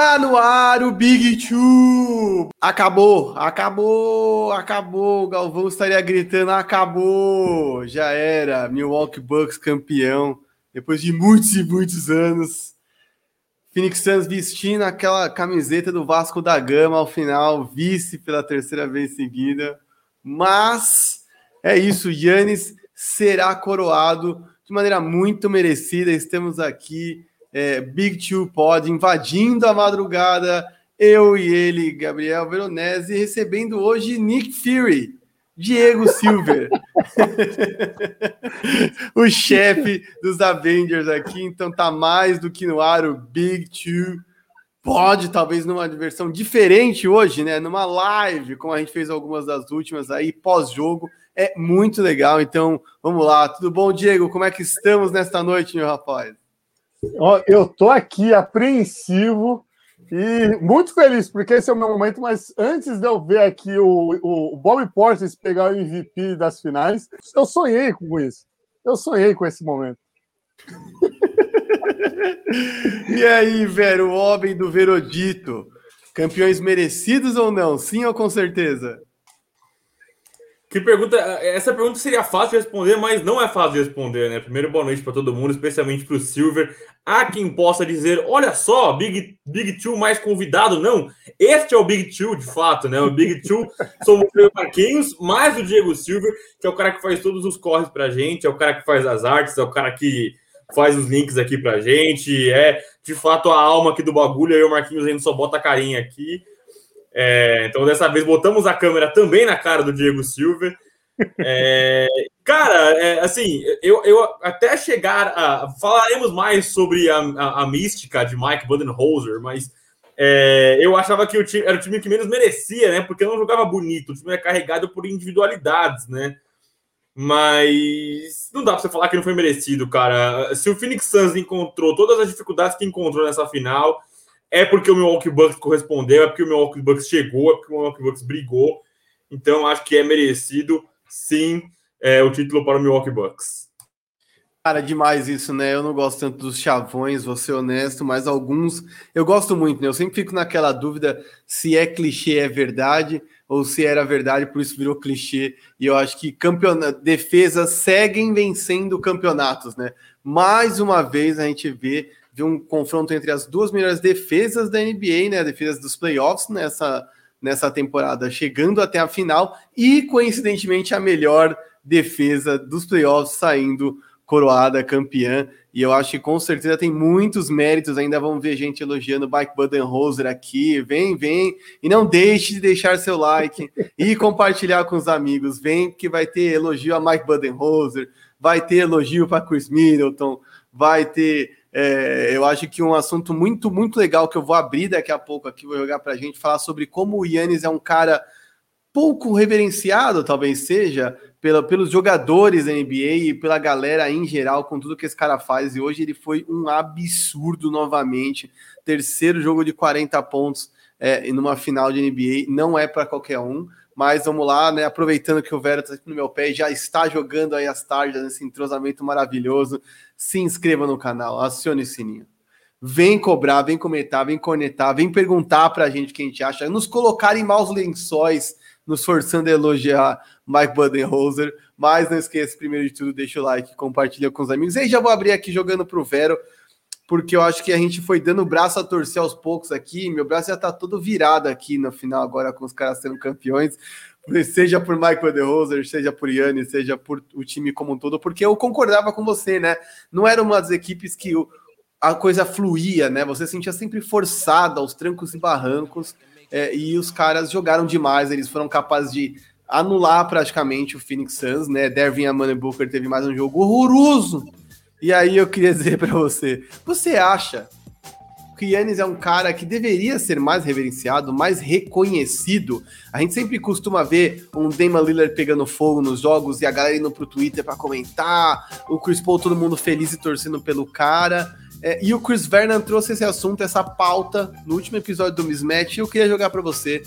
Está no ar o Big Two! Acabou, acabou, acabou. Galvão estaria gritando: acabou! Já era. Milwaukee Bucks campeão. Depois de muitos e muitos anos. Phoenix Suns vestindo aquela camiseta do Vasco da Gama ao final, vice pela terceira vez seguida. Mas é isso, Yannis será coroado de maneira muito merecida. Estamos aqui é, Big Two Pod, invadindo a madrugada, eu e ele, Gabriel Veronese, recebendo hoje Nick Fury, Diego Silver, o chefe dos Avengers aqui, então tá mais do que no ar o Big Two Pode, talvez numa versão diferente hoje, né? Numa live, como a gente fez algumas das últimas aí, pós-jogo. É muito legal. Então, vamos lá. Tudo bom, Diego? Como é que estamos nesta noite, meu rapaz? Eu tô aqui apreensivo e muito feliz, porque esse é o meu momento, mas antes de eu ver aqui o, o, o Bob Portis pegar o MVP das finais, eu sonhei com isso. Eu sonhei com esse momento. e aí, velho, o homem do Verodito, campeões merecidos ou não? Sim ou com certeza? Que pergunta. Essa pergunta seria fácil de responder, mas não é fácil de responder, né? Primeiro, boa noite para todo mundo, especialmente para o Silver. Há quem possa dizer: olha só, Big, Big Two mais convidado. Não, este é o Big Two, de fato, né? O Big Two somos o Marquinhos, mais o Diego Silver, que é o cara que faz todos os corres para gente, é o cara que faz as artes, é o cara que faz os links aqui para gente, é de fato a alma aqui do bagulho. Aí o Marquinhos ainda só bota a carinha aqui. É, então, dessa vez, botamos a câmera também na cara do Diego Silva. É, cara, é, assim, eu, eu até chegar a. Falaremos mais sobre a, a, a mística de Mike Budenholzer, mas é, eu achava que o time, era o time que menos merecia, né? Porque não jogava bonito, o time era carregado por individualidades, né? Mas não dá pra você falar que não foi merecido, cara. Se o Phoenix Suns encontrou todas as dificuldades que encontrou nessa final, é porque o Milwaukee Bucks correspondeu, é porque o Milwaukee Bucks chegou, é porque o Milwaukee Bucks brigou. Então, acho que é merecido, sim, é, o título para o Milwaukee Bucks. Cara, demais isso, né? Eu não gosto tanto dos chavões, vou ser honesto, mas alguns eu gosto muito, né? Eu sempre fico naquela dúvida se é clichê, é verdade, ou se era verdade, por isso virou clichê. E eu acho que campeona... defesas seguem vencendo campeonatos, né? Mais uma vez a gente vê de um confronto entre as duas melhores defesas da NBA, né? Defesas dos playoffs nessa, nessa temporada, chegando até a final, e coincidentemente a melhor defesa dos playoffs saindo coroada campeã. E eu acho que com certeza tem muitos méritos. Ainda vamos ver gente elogiando o Mike Budenholzer aqui. Vem, vem. E não deixe de deixar seu like e compartilhar com os amigos. Vem, que vai ter elogio a Mike Budenholzer, vai ter elogio para Chris Middleton, vai ter é, eu acho que um assunto muito, muito legal que eu vou abrir daqui a pouco aqui, vou jogar para a gente, falar sobre como o Yannis é um cara pouco reverenciado, talvez seja, pela, pelos jogadores da NBA e pela galera em geral, com tudo que esse cara faz. E hoje ele foi um absurdo novamente. Terceiro jogo de 40 pontos é, numa final de NBA, não é para qualquer um. Mas vamos lá, né? Aproveitando que o Vera está no meu pé já está jogando aí as tardes nesse entrosamento maravilhoso se inscreva no canal, acione o sininho. Vem cobrar, vem comentar, vem conectar, vem perguntar pra gente o que a gente acha, nos colocar em maus lençóis, nos forçando a elogiar Mike Budenholzer. Mas não esqueça, primeiro de tudo, deixa o like, compartilha com os amigos. E aí já vou abrir aqui jogando pro Vero, porque eu acho que a gente foi dando o braço a torcer aos poucos aqui. Meu braço já tá todo virado aqui no final, agora com os caras sendo campeões seja por Michael DeRoser, seja por Yannis, seja por o time como um todo, porque eu concordava com você, né? Não era uma das equipes que a coisa fluía, né? Você sentia sempre forçada aos trancos e barrancos, é, e os caras jogaram demais, eles foram capazes de anular praticamente o Phoenix Suns, né? Devin Amanda Booker teve mais um jogo horroroso. E aí eu queria dizer para você, você acha que Yannis é um cara que deveria ser mais reverenciado, mais reconhecido. A gente sempre costuma ver um Damon Lillard pegando fogo nos jogos e a galera indo pro Twitter para comentar, o Chris Paul todo mundo feliz e torcendo pelo cara. É, e o Chris Vernon trouxe esse assunto, essa pauta, no último episódio do Mismatch, e eu queria jogar para você.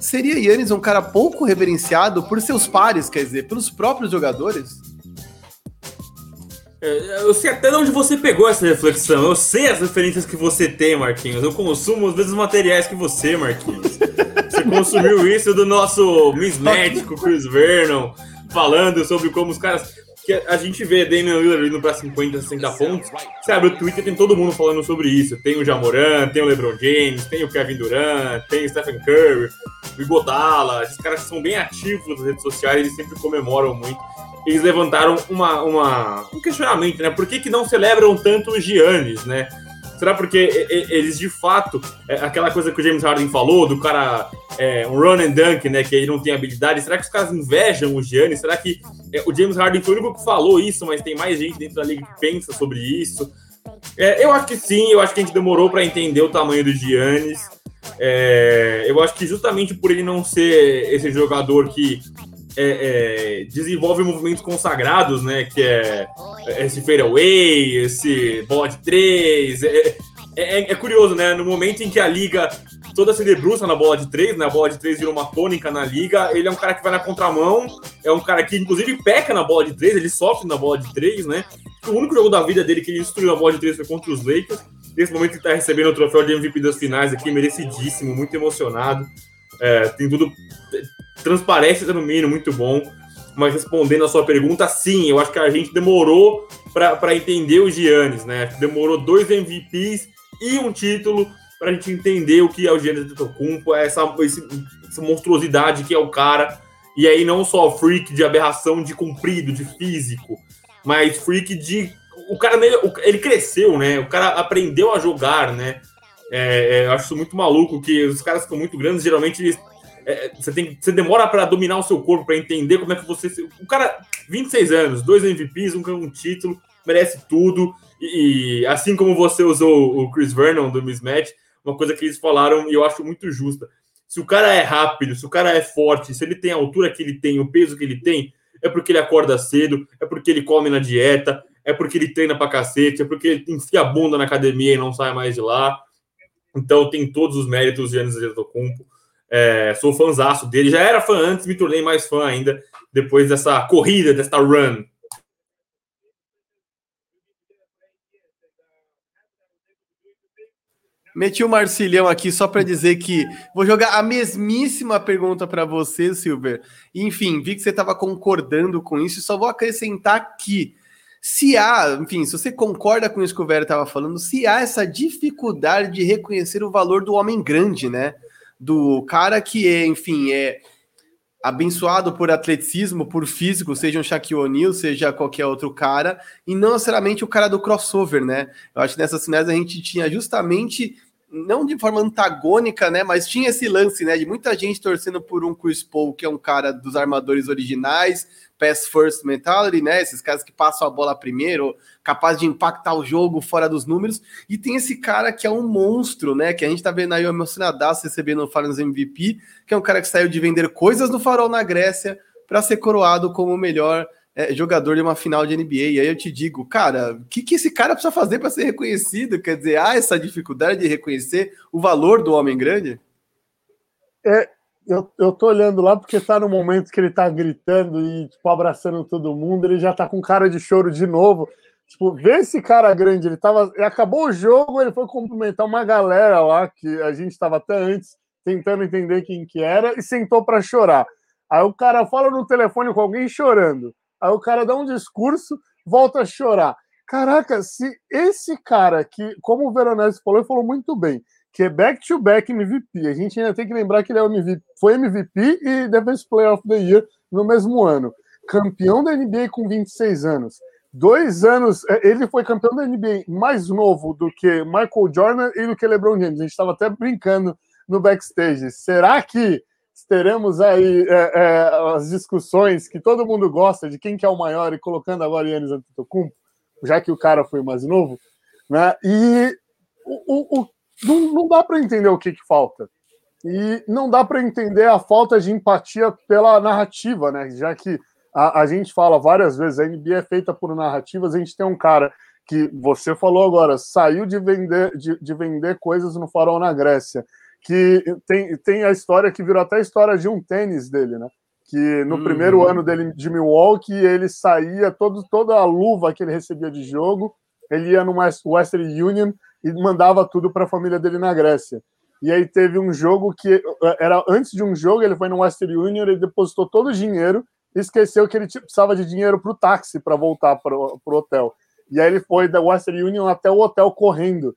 Seria Yannis um cara pouco reverenciado por seus pares, quer dizer, pelos próprios jogadores? É, eu sei até de onde você pegou essa reflexão. Eu sei as referências que você tem, Marquinhos. Eu consumo os mesmos materiais que você, Marquinhos. Você consumiu isso do nosso Miss Médico, Chris Vernon, falando sobre como os caras. Que a gente vê Damian Lillard indo para 50, 60 pontos. Você abre o Twitter, tem todo mundo falando sobre isso. Tem o Jamoran, tem o LeBron James, tem o Kevin Durant, tem o Stephen Curry, o Igodala. Esses caras são bem ativos nas redes sociais, eles sempre comemoram muito eles levantaram uma, uma, um questionamento, né? Por que, que não celebram tanto os Giannis, né? Será porque eles de fato, é aquela coisa que o James Harden falou, do cara, é, um run and dunk, né? Que ele não tem habilidade, será que os caras invejam o Giannis? Será que é, o James Harden foi o único que falou isso, mas tem mais gente dentro da liga que pensa sobre isso? É, eu acho que sim, eu acho que a gente demorou para entender o tamanho do Giannis. É, eu acho que justamente por ele não ser esse jogador que é, é, desenvolve movimentos consagrados, né? Que é, é esse fadeaway, esse bola de três. É, é, é, curioso, né? No momento em que a liga toda se debruça na bola de três, né? A bola de três virou uma tônica na liga. Ele é um cara que vai na contramão, é um cara que, inclusive, peca na bola de três, ele sofre na bola de três, né? O único jogo da vida dele que ele destruiu a bola de três foi contra os Lakers. Nesse momento ele tá recebendo o troféu de MVP das finais aqui, merecidíssimo, muito emocionado. É, tem tudo transparência no mínimo, muito bom. Mas respondendo a sua pergunta, sim, eu acho que a gente demorou para entender o Giannis, né? Demorou dois MVPs e um título para a gente entender o que é o Giannis Antetokounmpo, essa, essa monstruosidade que é o cara. E aí não só freak de aberração de comprido, de físico, mas freak de o cara ele cresceu, né? O cara aprendeu a jogar, né? É, é, eu acho muito maluco que os caras ficam muito grandes, geralmente eles é, você, tem, você demora para dominar o seu corpo, para entender como é que você. O cara, 26 anos, dois MVPs, um, um título, merece tudo. E, e, assim como você usou o Chris Vernon do Mismatch, uma coisa que eles falaram e eu acho muito justa. Se o cara é rápido, se o cara é forte, se ele tem a altura que ele tem, o peso que ele tem, é porque ele acorda cedo, é porque ele come na dieta, é porque ele treina pra cacete, é porque ele enfia a bunda na academia e não sai mais de lá. Então tem todos os méritos de Giannis Antetokounmpo. É, sou fãzaço dele. Já era fã antes, me tornei mais fã ainda depois dessa corrida, dessa run. Meti o Marcilhão aqui só para dizer que vou jogar a mesmíssima pergunta para você, Silver. Enfim, vi que você estava concordando com isso, só vou acrescentar que se há, enfim, se você concorda com isso que o Vera estava falando, se há essa dificuldade de reconhecer o valor do homem grande, né? Do cara que é, enfim, é abençoado por atleticismo, por físico, seja um Shaquille O'Neal, seja qualquer outro cara, e não necessariamente o cara do crossover, né? Eu acho que nessas finais a gente tinha justamente não de forma antagônica, né? Mas tinha esse lance, né? De muita gente torcendo por um Chris Paul, que é um cara dos armadores originais, pass first mentality, né? Esses caras que passam a bola primeiro, capaz de impactar o jogo fora dos números. E tem esse cara que é um monstro, né? Que a gente tá vendo aí o emocionadaço recebendo o Finals MVP, que é um cara que saiu de vender coisas no farol na Grécia para ser coroado como o melhor é, jogador de uma final de NBA. E aí eu te digo, cara, o que, que esse cara precisa fazer para ser reconhecido? Quer dizer, há essa dificuldade de reconhecer o valor do homem grande? É, eu, eu tô olhando lá porque tá no momento que ele tá gritando e, tipo, abraçando todo mundo, ele já tá com cara de choro de novo. Tipo, vê esse cara grande, ele tava. Acabou o jogo, ele foi cumprimentar uma galera lá, que a gente estava até antes tentando entender quem que era, e sentou para chorar. Aí o cara fala no telefone com alguém chorando. Aí o cara dá um discurso, volta a chorar. Caraca, se esse cara que, como o Veronese falou, ele falou muito bem, que é back-to-back MVP, a gente ainda tem que lembrar que ele é MVP, foi MVP e Defense Player of the Year no mesmo ano. Campeão da NBA com 26 anos. Dois anos, é, ele foi campeão da NBA mais novo do que Michael Jordan e do que LeBron James. A gente estava até brincando no backstage. Será que teremos aí é, é, as discussões que todo mundo gosta de quem que é o maior e colocando agora Yannis Antetokounmpo, já que o cara foi mais novo, né? E o, o, não, não dá para entender o que, que falta. E não dá para entender a falta de empatia pela narrativa, né? Já que a, a gente fala várias vezes, a NBA é feita por narrativas, a gente tem um cara que você falou agora, saiu de vender, de, de vender coisas no farol na Grécia que tem, tem a história que virou até a história de um tênis dele, né? que no uhum. primeiro ano dele de Milwaukee, ele saía, todo, toda a luva que ele recebia de jogo, ele ia no Western Union e mandava tudo para a família dele na Grécia. E aí teve um jogo que eh, era antes de um jogo, ele foi no Western Union, ele depositou todo o dinheiro e esqueceu que ele precisava de dinheiro para o táxi para voltar para o hotel. E aí ele foi da Western Union até o hotel correndo.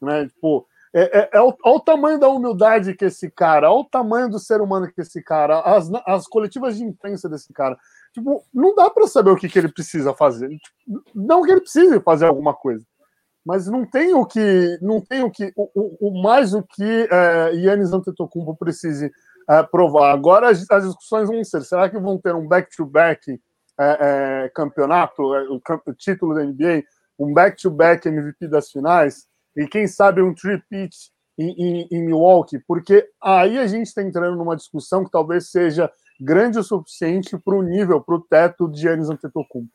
Né? Tipo, é, é, é o, olha o tamanho da humildade que esse cara, olha o tamanho do ser humano que esse cara, as, as coletivas de imprensa desse cara. Tipo, não dá para saber o que, que ele precisa fazer. Tipo, não que ele precise fazer alguma coisa, mas não tem o que, não tem o que, o, o, o mais o que é, Yannis Antetokounmpo precise é, provar. Agora as, as, discussões vão ser: será que vão ter um back-to-back -back, é, é, campeonato, é, o, o, título da NBA, um back-to-back -back MVP das finais? E quem sabe um tripit em, em, em, Milwaukee, porque aí a gente está entrando numa discussão que talvez seja grande o suficiente para o nível, para o teto de Giannis Antetokounmpo.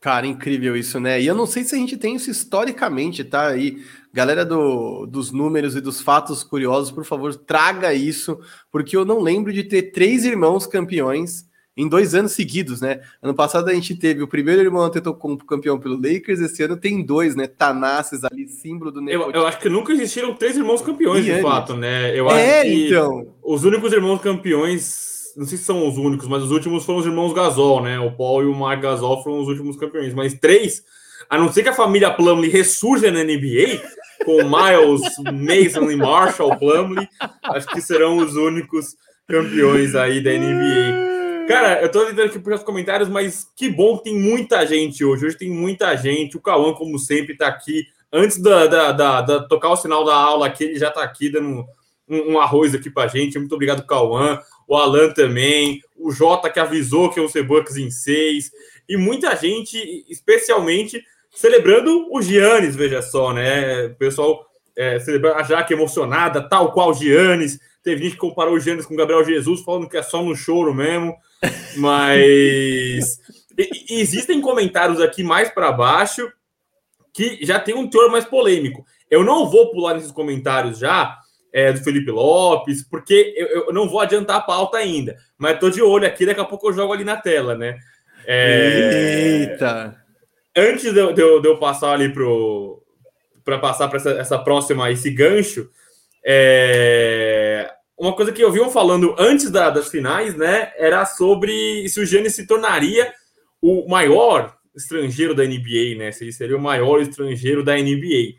Cara, incrível isso, né? E eu não sei se a gente tem isso historicamente, tá? Aí, galera do, dos números e dos fatos curiosos, por favor, traga isso, porque eu não lembro de ter três irmãos campeões em dois anos seguidos, né? Ano passado a gente teve o primeiro irmão Antetokounmpo campeão pelo Lakers, esse ano tem dois, né? Tanassis ali, símbolo do eu, eu, acho que nunca existiram três irmãos campeões, de fato, né? Eu é, acho que então. os únicos irmãos campeões, não sei se são os únicos, mas os últimos foram os irmãos Gasol, né? O Paul e o Mark Gasol foram os últimos campeões, mas três, a não ser que a família Plumlee ressurja na NBA, com Miles, Mason e Marshall Plumlee, acho que serão os únicos campeões aí da NBA. Cara, eu tô tentando aqui puxar os comentários, mas que bom que tem muita gente hoje. Hoje tem muita gente. O Cauã, como sempre, tá aqui. Antes da, da, da, da tocar o sinal da aula aqui, ele já tá aqui dando um, um arroz aqui pra gente. Muito obrigado, Cauã. O Alan também. O Jota, que avisou que é o Cebucks em seis. E muita gente, especialmente, celebrando o Giannis, veja só, né? O pessoal é, celebrando a Jaque emocionada, tal qual o Giannis. Teve gente que comparou o Giannis com o Gabriel Jesus, falando que é só no choro mesmo. Mas existem comentários aqui mais para baixo que já tem um teor mais polêmico. Eu não vou pular nesses comentários já é, do Felipe Lopes, porque eu, eu, não vou adiantar a pauta ainda. Mas estou de olho aqui, daqui a pouco eu jogo ali na tela, né? É... Eita! Antes de eu, de eu, de eu passar ali para passar para essa, essa próxima, esse gancho, é, uma coisa que eu vi falando antes da, das finais, né, era sobre se o Giannis se tornaria o maior estrangeiro da NBA, né? Se ele seria o maior estrangeiro da NBA.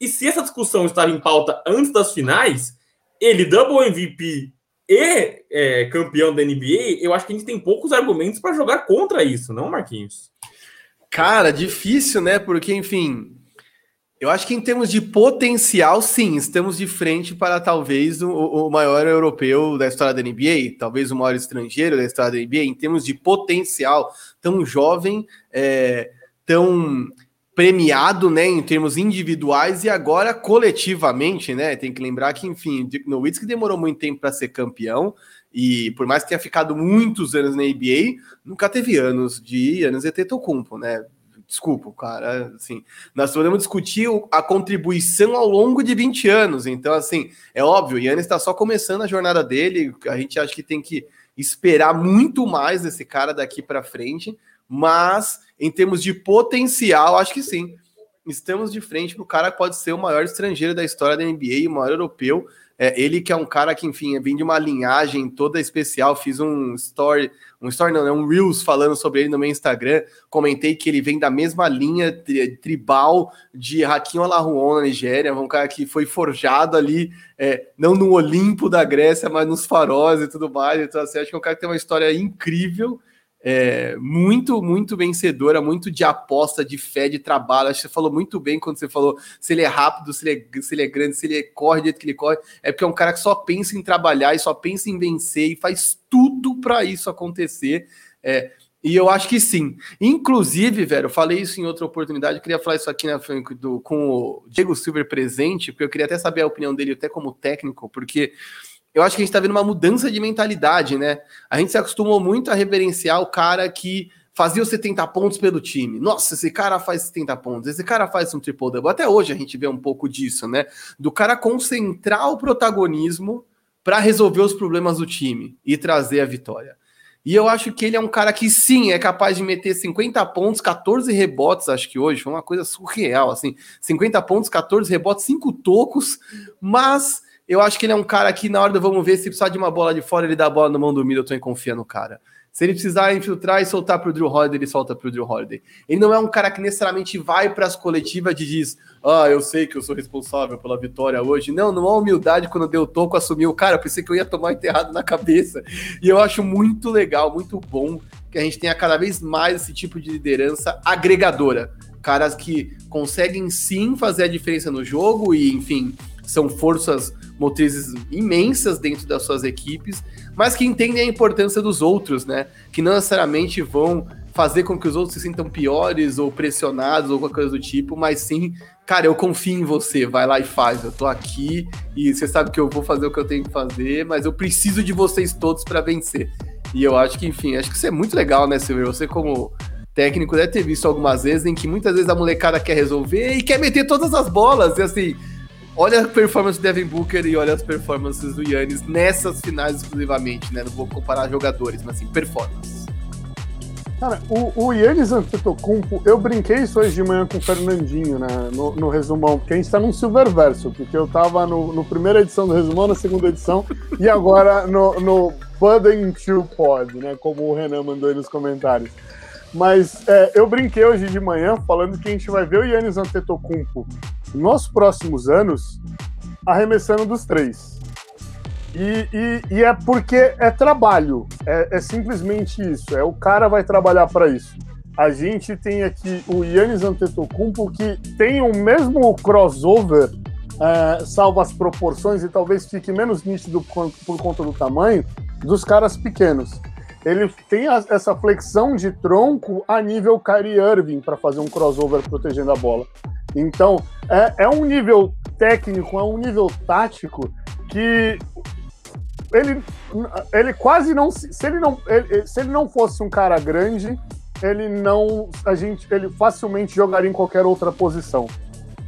E se essa discussão estava em pauta antes das finais, ele double MVP e é, campeão da NBA, eu acho que a gente tem poucos argumentos para jogar contra isso, não, Marquinhos? Cara, difícil, né? Porque, enfim, eu acho que em termos de potencial, sim, estamos de frente para talvez o, o, maior europeu da história da NBA, talvez o maior estrangeiro da história da NBA, em termos de potencial, tão jovem, é, tão premiado, né, em termos individuais e agora coletivamente, né? Tem que lembrar que, enfim, Dick Nowitzki demorou muito tempo para ser campeão e por mais que tenha ficado muitos anos na NBA, nunca teve anos de anos Etetokounmpo, né? Desculpa, cara, assim, nós podemos discutir a contribuição ao longo de 20 anos, então, assim, é óbvio, o Yannis está só começando a jornada dele, a gente acha que tem que esperar muito mais desse cara daqui para frente, mas em termos de potencial, acho que sim, estamos de frente para o cara que pode ser o maior estrangeiro da história da NBA, o maior europeu, é, ele que é um cara que, enfim, vem de uma linhagem toda especial. Fiz um story, um story não, né, um Reels falando sobre ele no meu Instagram. Comentei que ele vem da mesma linha tribal de Hakim Olajuwon na Nigéria, um cara que foi forjado ali, é, não no Olimpo da Grécia, mas nos faróis e tudo mais. Então, assim, acho que é um cara que tem uma história incrível é, muito, muito vencedora, muito de aposta, de fé, de trabalho. Acho que você falou muito bem quando você falou se ele é rápido, se ele é, se ele é grande, se ele corre do jeito que ele corre. É porque é um cara que só pensa em trabalhar e só pensa em vencer e faz tudo para isso acontecer. É, e eu acho que sim. Inclusive, velho, eu falei isso em outra oportunidade, eu queria falar isso aqui na do, com o Diego Silver presente, porque eu queria até saber a opinião dele, até como técnico, porque eu acho que a gente está vendo uma mudança de mentalidade, né? A gente se acostumou muito a reverenciar o cara que fazia os 70 pontos pelo time. Nossa, esse cara faz 70 pontos, esse cara faz um triple-double. Até hoje a gente vê um pouco disso, né? Do cara concentrar o protagonismo para resolver os problemas do time e trazer a vitória. E eu acho que ele é um cara que sim é capaz de meter 50 pontos, 14 rebotes, acho que hoje foi uma coisa surreal, assim, 50 pontos, 14 rebotes, 5 tocos, mas eu acho que ele é um cara que na hora do vamos ver se precisar de uma bola de fora, ele dá a bola na mão do Middleton e confia no cara. Se ele precisar infiltrar e soltar para o Drew Holiday, ele solta para o Drew Holiday. Ele não é um cara que necessariamente vai para as coletivas e diz: Ah, eu sei que eu sou responsável pela vitória hoje. Não, não há humildade quando deu toco, assumiu. Cara, pensei que eu ia tomar enterrado na cabeça. E eu acho muito legal, muito bom que a gente tenha cada vez mais esse tipo de liderança agregadora. Caras que conseguem sim fazer a diferença no jogo e, enfim, são forças motrizes imensas dentro das suas equipes, mas que entendem a importância dos outros, né? Que não necessariamente vão fazer com que os outros se sintam piores ou pressionados ou qualquer coisa do tipo, mas sim, cara, eu confio em você, vai lá e faz. Eu tô aqui e você sabe que eu vou fazer o que eu tenho que fazer, mas eu preciso de vocês todos para vencer. E eu acho que, enfim, acho que isso é muito legal, né, Silver? Você como técnico deve ter visto algumas vezes em que muitas vezes a molecada quer resolver e quer meter todas as bolas, e assim, olha a performance do Devin Booker e olha as performances do Yannis nessas finais exclusivamente, né? Não vou comparar jogadores, mas assim, performance. Cara, o, o Yannis Antetokounmpo, eu brinquei isso hoje de manhã com o Fernandinho, né, no, no resumão, porque a gente tá num Silververso, porque eu tava no, no primeira edição do resumão, na segunda edição, e agora no, no Budding Pod, né, como o Renan mandou aí nos comentários. Mas é, eu brinquei hoje de manhã falando que a gente vai ver o Yannis Antetokounmpo nos próximos anos arremessando dos três. E, e, e é porque é trabalho, é, é, simplesmente isso. É o cara vai trabalhar para isso. A gente tem aqui o Yannis Antetokounmpo que tem o mesmo crossover, é, salvo as proporções e talvez fique menos nítido por, por conta do tamanho dos caras pequenos ele tem essa flexão de tronco a nível Kyrie Irving para fazer um crossover protegendo a bola. Então, é, é um nível técnico, é um nível tático que ele, ele quase não se ele não ele, se ele não fosse um cara grande ele não a gente ele facilmente jogaria em qualquer outra posição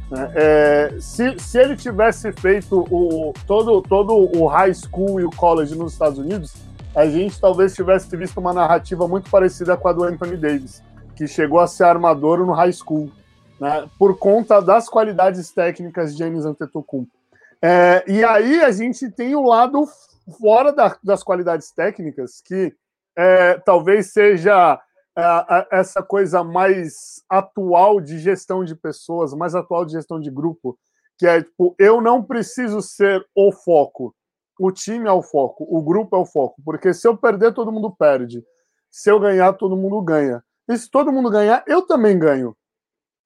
né? é, se, se ele tivesse feito o todo todo o high school e o college nos Estados Unidos a gente talvez tivesse visto uma narrativa muito parecida com a do Anthony Davis, que chegou a ser armador no high school, né, por conta das qualidades técnicas de Giannis Antetokounmpo. É, e aí a gente tem o lado fora da, das qualidades técnicas, que é, talvez seja é, essa coisa mais atual de gestão de pessoas, mais atual de gestão de grupo, que é tipo, eu não preciso ser o foco, o time é o foco, o grupo é o foco, porque se eu perder, todo mundo perde. Se eu ganhar, todo mundo ganha. E se todo mundo ganhar, eu também ganho.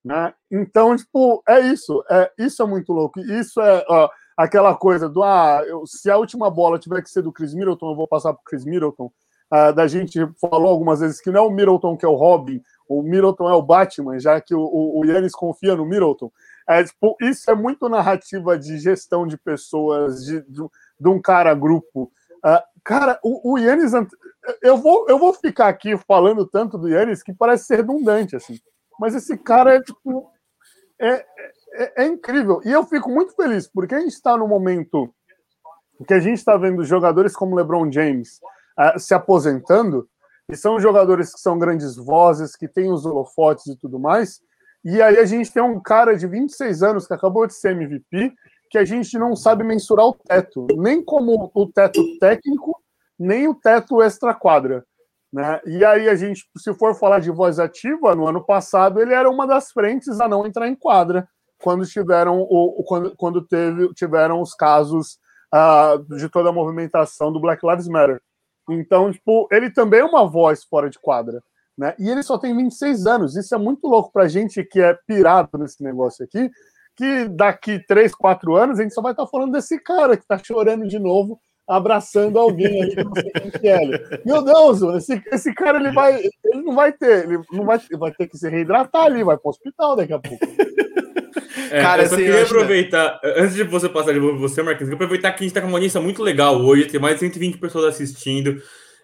Né? Então, tipo, é isso. É, isso é muito louco. Isso é ó, aquela coisa do ah, eu, se a última bola tiver que ser do Chris Middleton, eu vou passar para Chris Middleton. Ah, da gente falou algumas vezes que não é o Middleton que é o Robin, o Middleton é o Batman, já que o, Yannis confia no Middleton. É, tipo, isso é muito narrativa de gestão de pessoas, de, de, de um cara grupo. Uh, cara, o, o Yannis, eu vou, eu vou ficar aqui falando tanto do Yannis que parece ser redundante, assim. Mas esse cara é tipo. É, é, é incrível. E eu fico muito feliz, porque a gente está no momento que a gente está vendo jogadores como LeBron James uh, se aposentando, e são jogadores que são grandes vozes, que têm os holofotes e tudo mais. E aí a gente tem um cara de 26 anos que acabou de ser MVP que a gente não sabe mensurar o teto, nem como o teto técnico, nem o teto extra-quadra. Né? E aí a gente, se for falar de voz ativa, no ano passado ele era uma das frentes a não entrar em quadra quando tiveram o, quando, quando teve, tiveram os casos uh, de toda a movimentação do Black Lives Matter. Então, tipo, ele também é uma voz fora de quadra. Né? E ele só tem 26 anos. Isso é muito louco pra gente que é pirado nesse negócio aqui, que daqui três, quatro anos a gente só vai estar falando desse cara que está chorando de novo, abraçando alguém ali, não sei quem que é. Meu Deus, esse, esse cara ele vai, ele não vai ter, ele não vai, vai ter que se reidratar ali, vai para o hospital daqui a pouco. É, cara, eu só queria aproveitar, antes de você passar de novo você, Marquinhos, eu aproveitar que a gente está com uma audiência muito legal hoje, tem mais de 120 pessoas assistindo.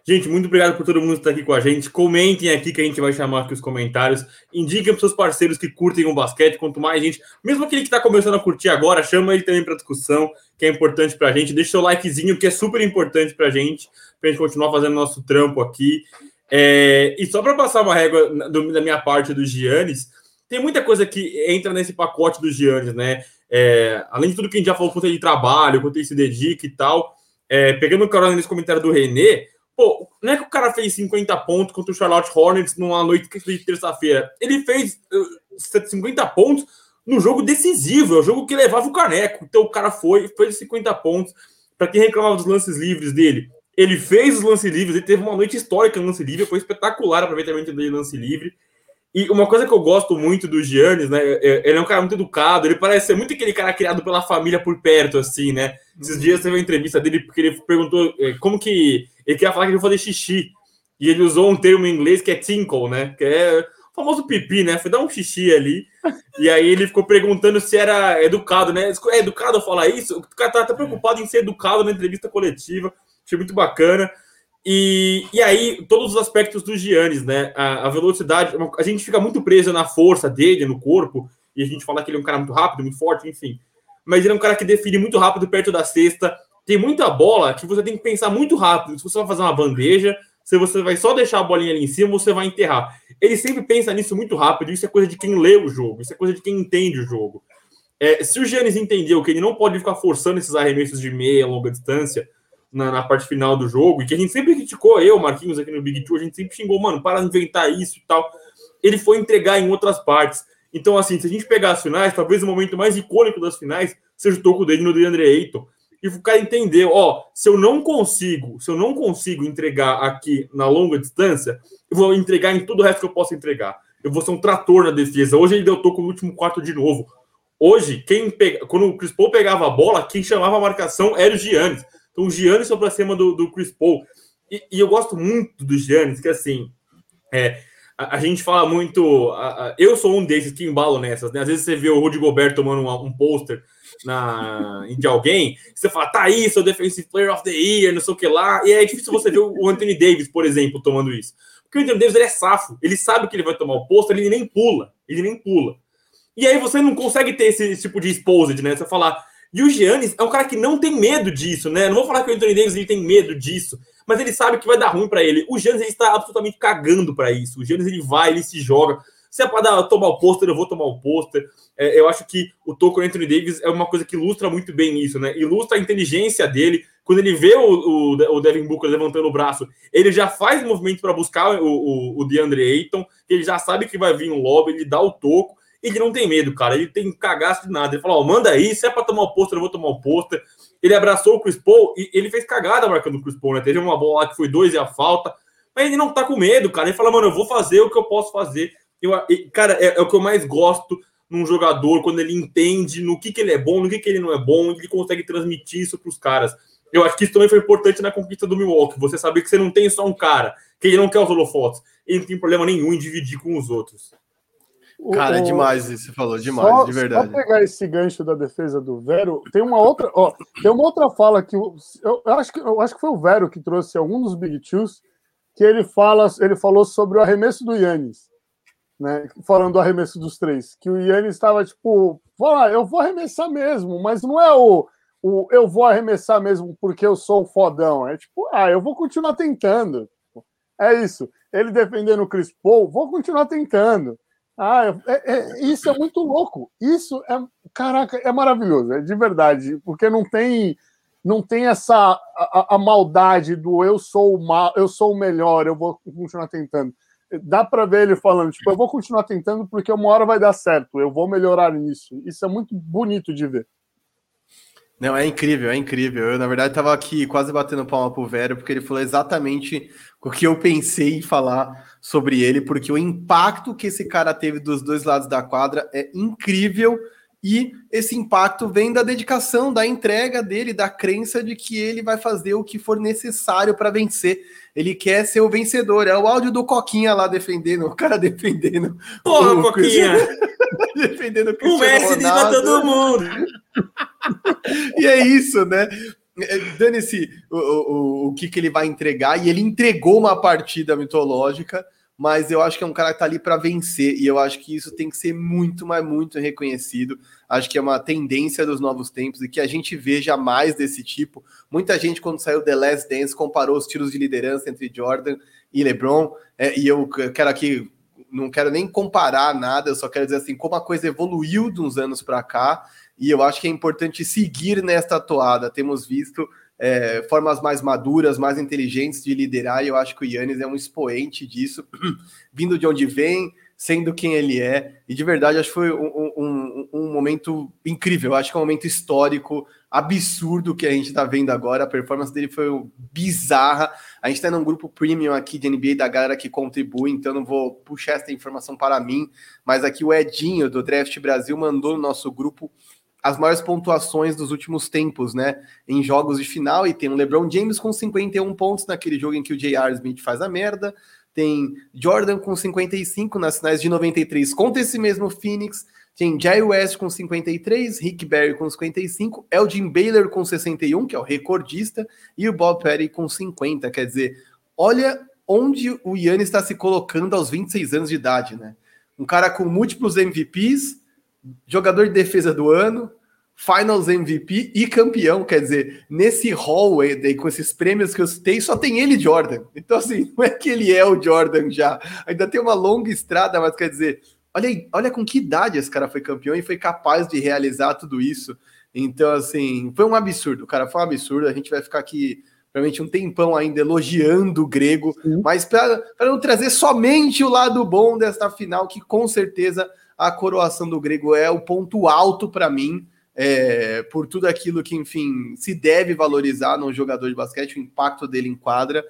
Gente, muito obrigado por todo mundo estar aqui com a gente. Comentem aqui que a gente vai chamar aqui os comentários. Indiquem para seus parceiros que curtem o basquete. Quanto mais gente, mesmo aquele que está começando a curtir agora, chama ele também para discussão, que é importante para a gente. Deixa seu likezinho, que é super importante para a gente, para a gente continuar fazendo nosso trampo aqui. É... E só para passar uma régua da minha parte do Giannis, tem muita coisa que entra nesse pacote do Giannis, né? É... Além de tudo que a gente já falou, quanto ele trabalha, quanto ele se dedica e tal. É... Pegando o carona nesse comentário do Renê Pô, não é que o cara fez 50 pontos contra o Charlotte Hornets numa noite de terça-feira. Ele fez uh, 50 pontos no jogo decisivo, é o jogo que levava o caneco. Então o cara foi, fez 50 pontos. Para quem reclamava dos lances livres dele, ele fez os lances livres, ele teve uma noite histórica no lance livre, foi espetacular o aproveitamento dele lance livre. E uma coisa que eu gosto muito do Giannis, né? É, é, ele é um cara muito educado, ele parece ser muito aquele cara criado pela família por perto, assim, né? Esses dias teve uma entrevista dele porque ele perguntou é, como que ele queria falar que ele ia fazer xixi. E ele usou um termo em inglês que é tinkle, né? Que é o famoso pipi, né? Foi dar um xixi ali. E aí ele ficou perguntando se era educado, né? É educado falar isso? O cara tá, tá preocupado em ser educado na entrevista coletiva. Achei muito bacana. E, e aí, todos os aspectos do Giannis, né? A, a, velocidade, a gente fica muito preso na força dele, no corpo, e a gente fala que ele é um cara muito rápido, muito forte, enfim. Mas ele é um cara que define muito rápido perto da cesta. Tem muita bola que você tem que pensar muito rápido. Se você vai fazer uma bandeja, se você vai só deixar a bolinha ali em cima, você vai enterrar. Ele sempre pensa nisso muito rápido. Isso é coisa de quem lê o jogo, isso é coisa de quem entende o jogo. É, se o Giannis entendeu que ele não pode ficar forçando esses arremessos de meia, longa distância, na, na, parte final do jogo, e que a gente sempre criticou, eu, Marquinhos, aqui no Big Two, a gente sempre xingou, mano, para inventar isso e tal. Ele foi entregar em outras partes. Então, assim, se a gente pegar as finais, talvez o momento mais icônico das finais seja o toco dele no DeAndre Ayton. E o cara entendeu, ó, se eu não consigo, se eu não consigo entregar aqui na longa distância, eu vou entregar em tudo o resto que eu posso entregar. Eu vou ser um trator na defesa. Hoje ele deu toco no último quarto de novo. Hoje, quem pega, quando o Chris Paul pegava a bola, quem chamava a marcação era o Giannis. Então o Giannis foi para cima do, do Chris Paul. E, e, eu gosto muito do Giannis, que assim, é, a, a, gente fala muito. A, a, eu sou um desses que embalo nessas, né? Às vezes você vê o Rudy Gobert tomando um, um pôster na, de alguém, você fala, tá aí, sou Defensive Player of the Year, não sei o que lá. E é difícil você ver o Anthony Davis, por exemplo, tomando isso. Porque o Anthony Davis ele é safo, ele sabe que ele vai tomar o pôster, ele nem pula, ele nem pula. E aí você não consegue ter esse, esse tipo de exposed, né? Você falar, e o Giannis é um cara que não tem medo disso, né? Não vou falar que o Anthony Davis ele tem medo disso, mas ele sabe que vai dar ruim para ele. O Giannis ele está absolutamente cagando para isso. O Giannis ele vai, ele se joga. Se é para tomar o pôster, eu vou tomar o pôster. É, eu acho que o toco Anthony Davis é uma coisa que ilustra muito bem isso, né? Ilustra a inteligência dele. Quando ele vê o, o, o Devin Booker levantando o braço, ele já faz movimento para buscar o, o, o DeAndre Ayton, ele já sabe que vai vir um lobby, ele dá o toco ele não tem medo, cara. Ele tem cagaço de nada. Ele falou: ó, manda aí, se é pra tomar o pôster, eu vou tomar o pôster. Ele abraçou o Chris Paul e ele fez cagada marcando o Chris Paul, né? Teve uma bola lá que foi dois e a falta. Mas ele não tá com medo, cara. Ele fala, mano, eu vou fazer o que eu posso fazer. Eu, cara, é, é, o que eu mais gosto num jogador, quando ele entende no que, que ele é bom, no que, que ele não é bom, ele consegue transmitir isso pros caras. Eu acho que isso também foi importante na conquista do Milwaukee. Você saber que você não tem só um cara, que ele não quer os holofotes. Ele não tem problema nenhum em dividir com os outros. Cara, é demais isso, você falou, demais, só, de verdade. Só pegar esse gancho da defesa do Vero, tem uma outra, ó, tem uma outra fala que eu, eu, acho que eu acho que foi o Vero que trouxe algum dos Big Twos, que ele fala, ele falou sobre o arremesso do Yannis, né? Falando do arremesso dos três, que o Yannis estava tipo, lá, eu vou arremessar mesmo, mas não é o, o eu vou arremessar mesmo porque eu sou um fodão, é tipo, ah, eu vou continuar tentando. É isso. Ele defendendo o Chris Paul, vou continuar tentando. Ah, é, é, isso é muito louco. Isso é, caraca, é maravilhoso, é de verdade, porque não tem não tem essa a, a maldade do eu sou o mal, eu sou o melhor, eu vou continuar tentando. Dá para ver ele falando, tipo, eu vou continuar tentando porque uma hora vai dar certo, eu vou melhorar nisso. Isso é muito bonito de ver. Não, é incrível, é incrível. Eu, na verdade, estava aqui quase batendo palma pro Vero, porque ele falou exatamente o que eu pensei em falar sobre ele, porque o impacto que esse cara teve dos dois lados da quadra é incrível e esse impacto vem da dedicação, da entrega dele, da crença de que ele vai fazer o que for necessário para vencer. Ele quer ser o vencedor. É o áudio do Coquinha lá defendendo, o cara defendendo. Porra, o Coquinha! defendendo o Messi para todo mundo. e é isso, né? é, dane-se o, o, o que, que ele vai entregar, e ele entregou uma partida mitológica, mas eu acho que é um cara que tá ali para vencer, e eu acho que isso tem que ser muito, mas muito reconhecido. Acho que é uma tendência dos novos tempos e que a gente veja mais desse tipo. Muita gente, quando saiu The Last Dance, comparou os tiros de liderança entre Jordan e LeBron, é, e eu quero aqui, não quero nem comparar nada, eu só quero dizer assim, como a coisa evoluiu de uns anos para cá, e eu acho que é importante seguir nesta toada. Temos visto é, formas mais maduras, mais inteligentes de liderar, e eu acho que o Yannis é um expoente disso, vindo de onde vem, sendo quem ele é, e de verdade acho que foi um, um, um momento incrível, acho que é um momento histórico, absurdo que a gente está vendo agora, a performance dele foi bizarra, a gente está num grupo premium aqui de NBA da galera que contribui, então não vou puxar essa informação para mim, mas aqui o Edinho do Draft Brasil mandou no nosso grupo as maiores pontuações dos últimos tempos, né? Em jogos de final, e tem o LeBron James com 51 pontos naquele jogo em que o J.R. Smith faz a merda. Tem Jordan com 55 nas finais de 93 contra esse mesmo Phoenix. Tem Jay West com 53, Rick Barry com 55, Elgin Baylor com 61, que é o recordista, e o Bob Perry com 50. Quer dizer, olha onde o Yannis está se colocando aos 26 anos de idade, né? Um cara com múltiplos MVPs, jogador de defesa do ano, Finals MVP e campeão. Quer dizer, nesse hall aí, com esses prêmios que eu citei, só tem ele, Jordan. Então, assim, não é que ele é o Jordan já. Ainda tem uma longa estrada, mas quer dizer, olha, aí, olha com que idade esse cara foi campeão e foi capaz de realizar tudo isso. Então, assim, foi um absurdo, cara. Foi um absurdo. A gente vai ficar aqui realmente um tempão ainda elogiando o grego, Sim. mas para não trazer somente o lado bom desta final, que com certeza a coroação do grego é o ponto alto para mim é, por tudo aquilo que, enfim, se deve valorizar num jogador de basquete, o impacto dele em quadra.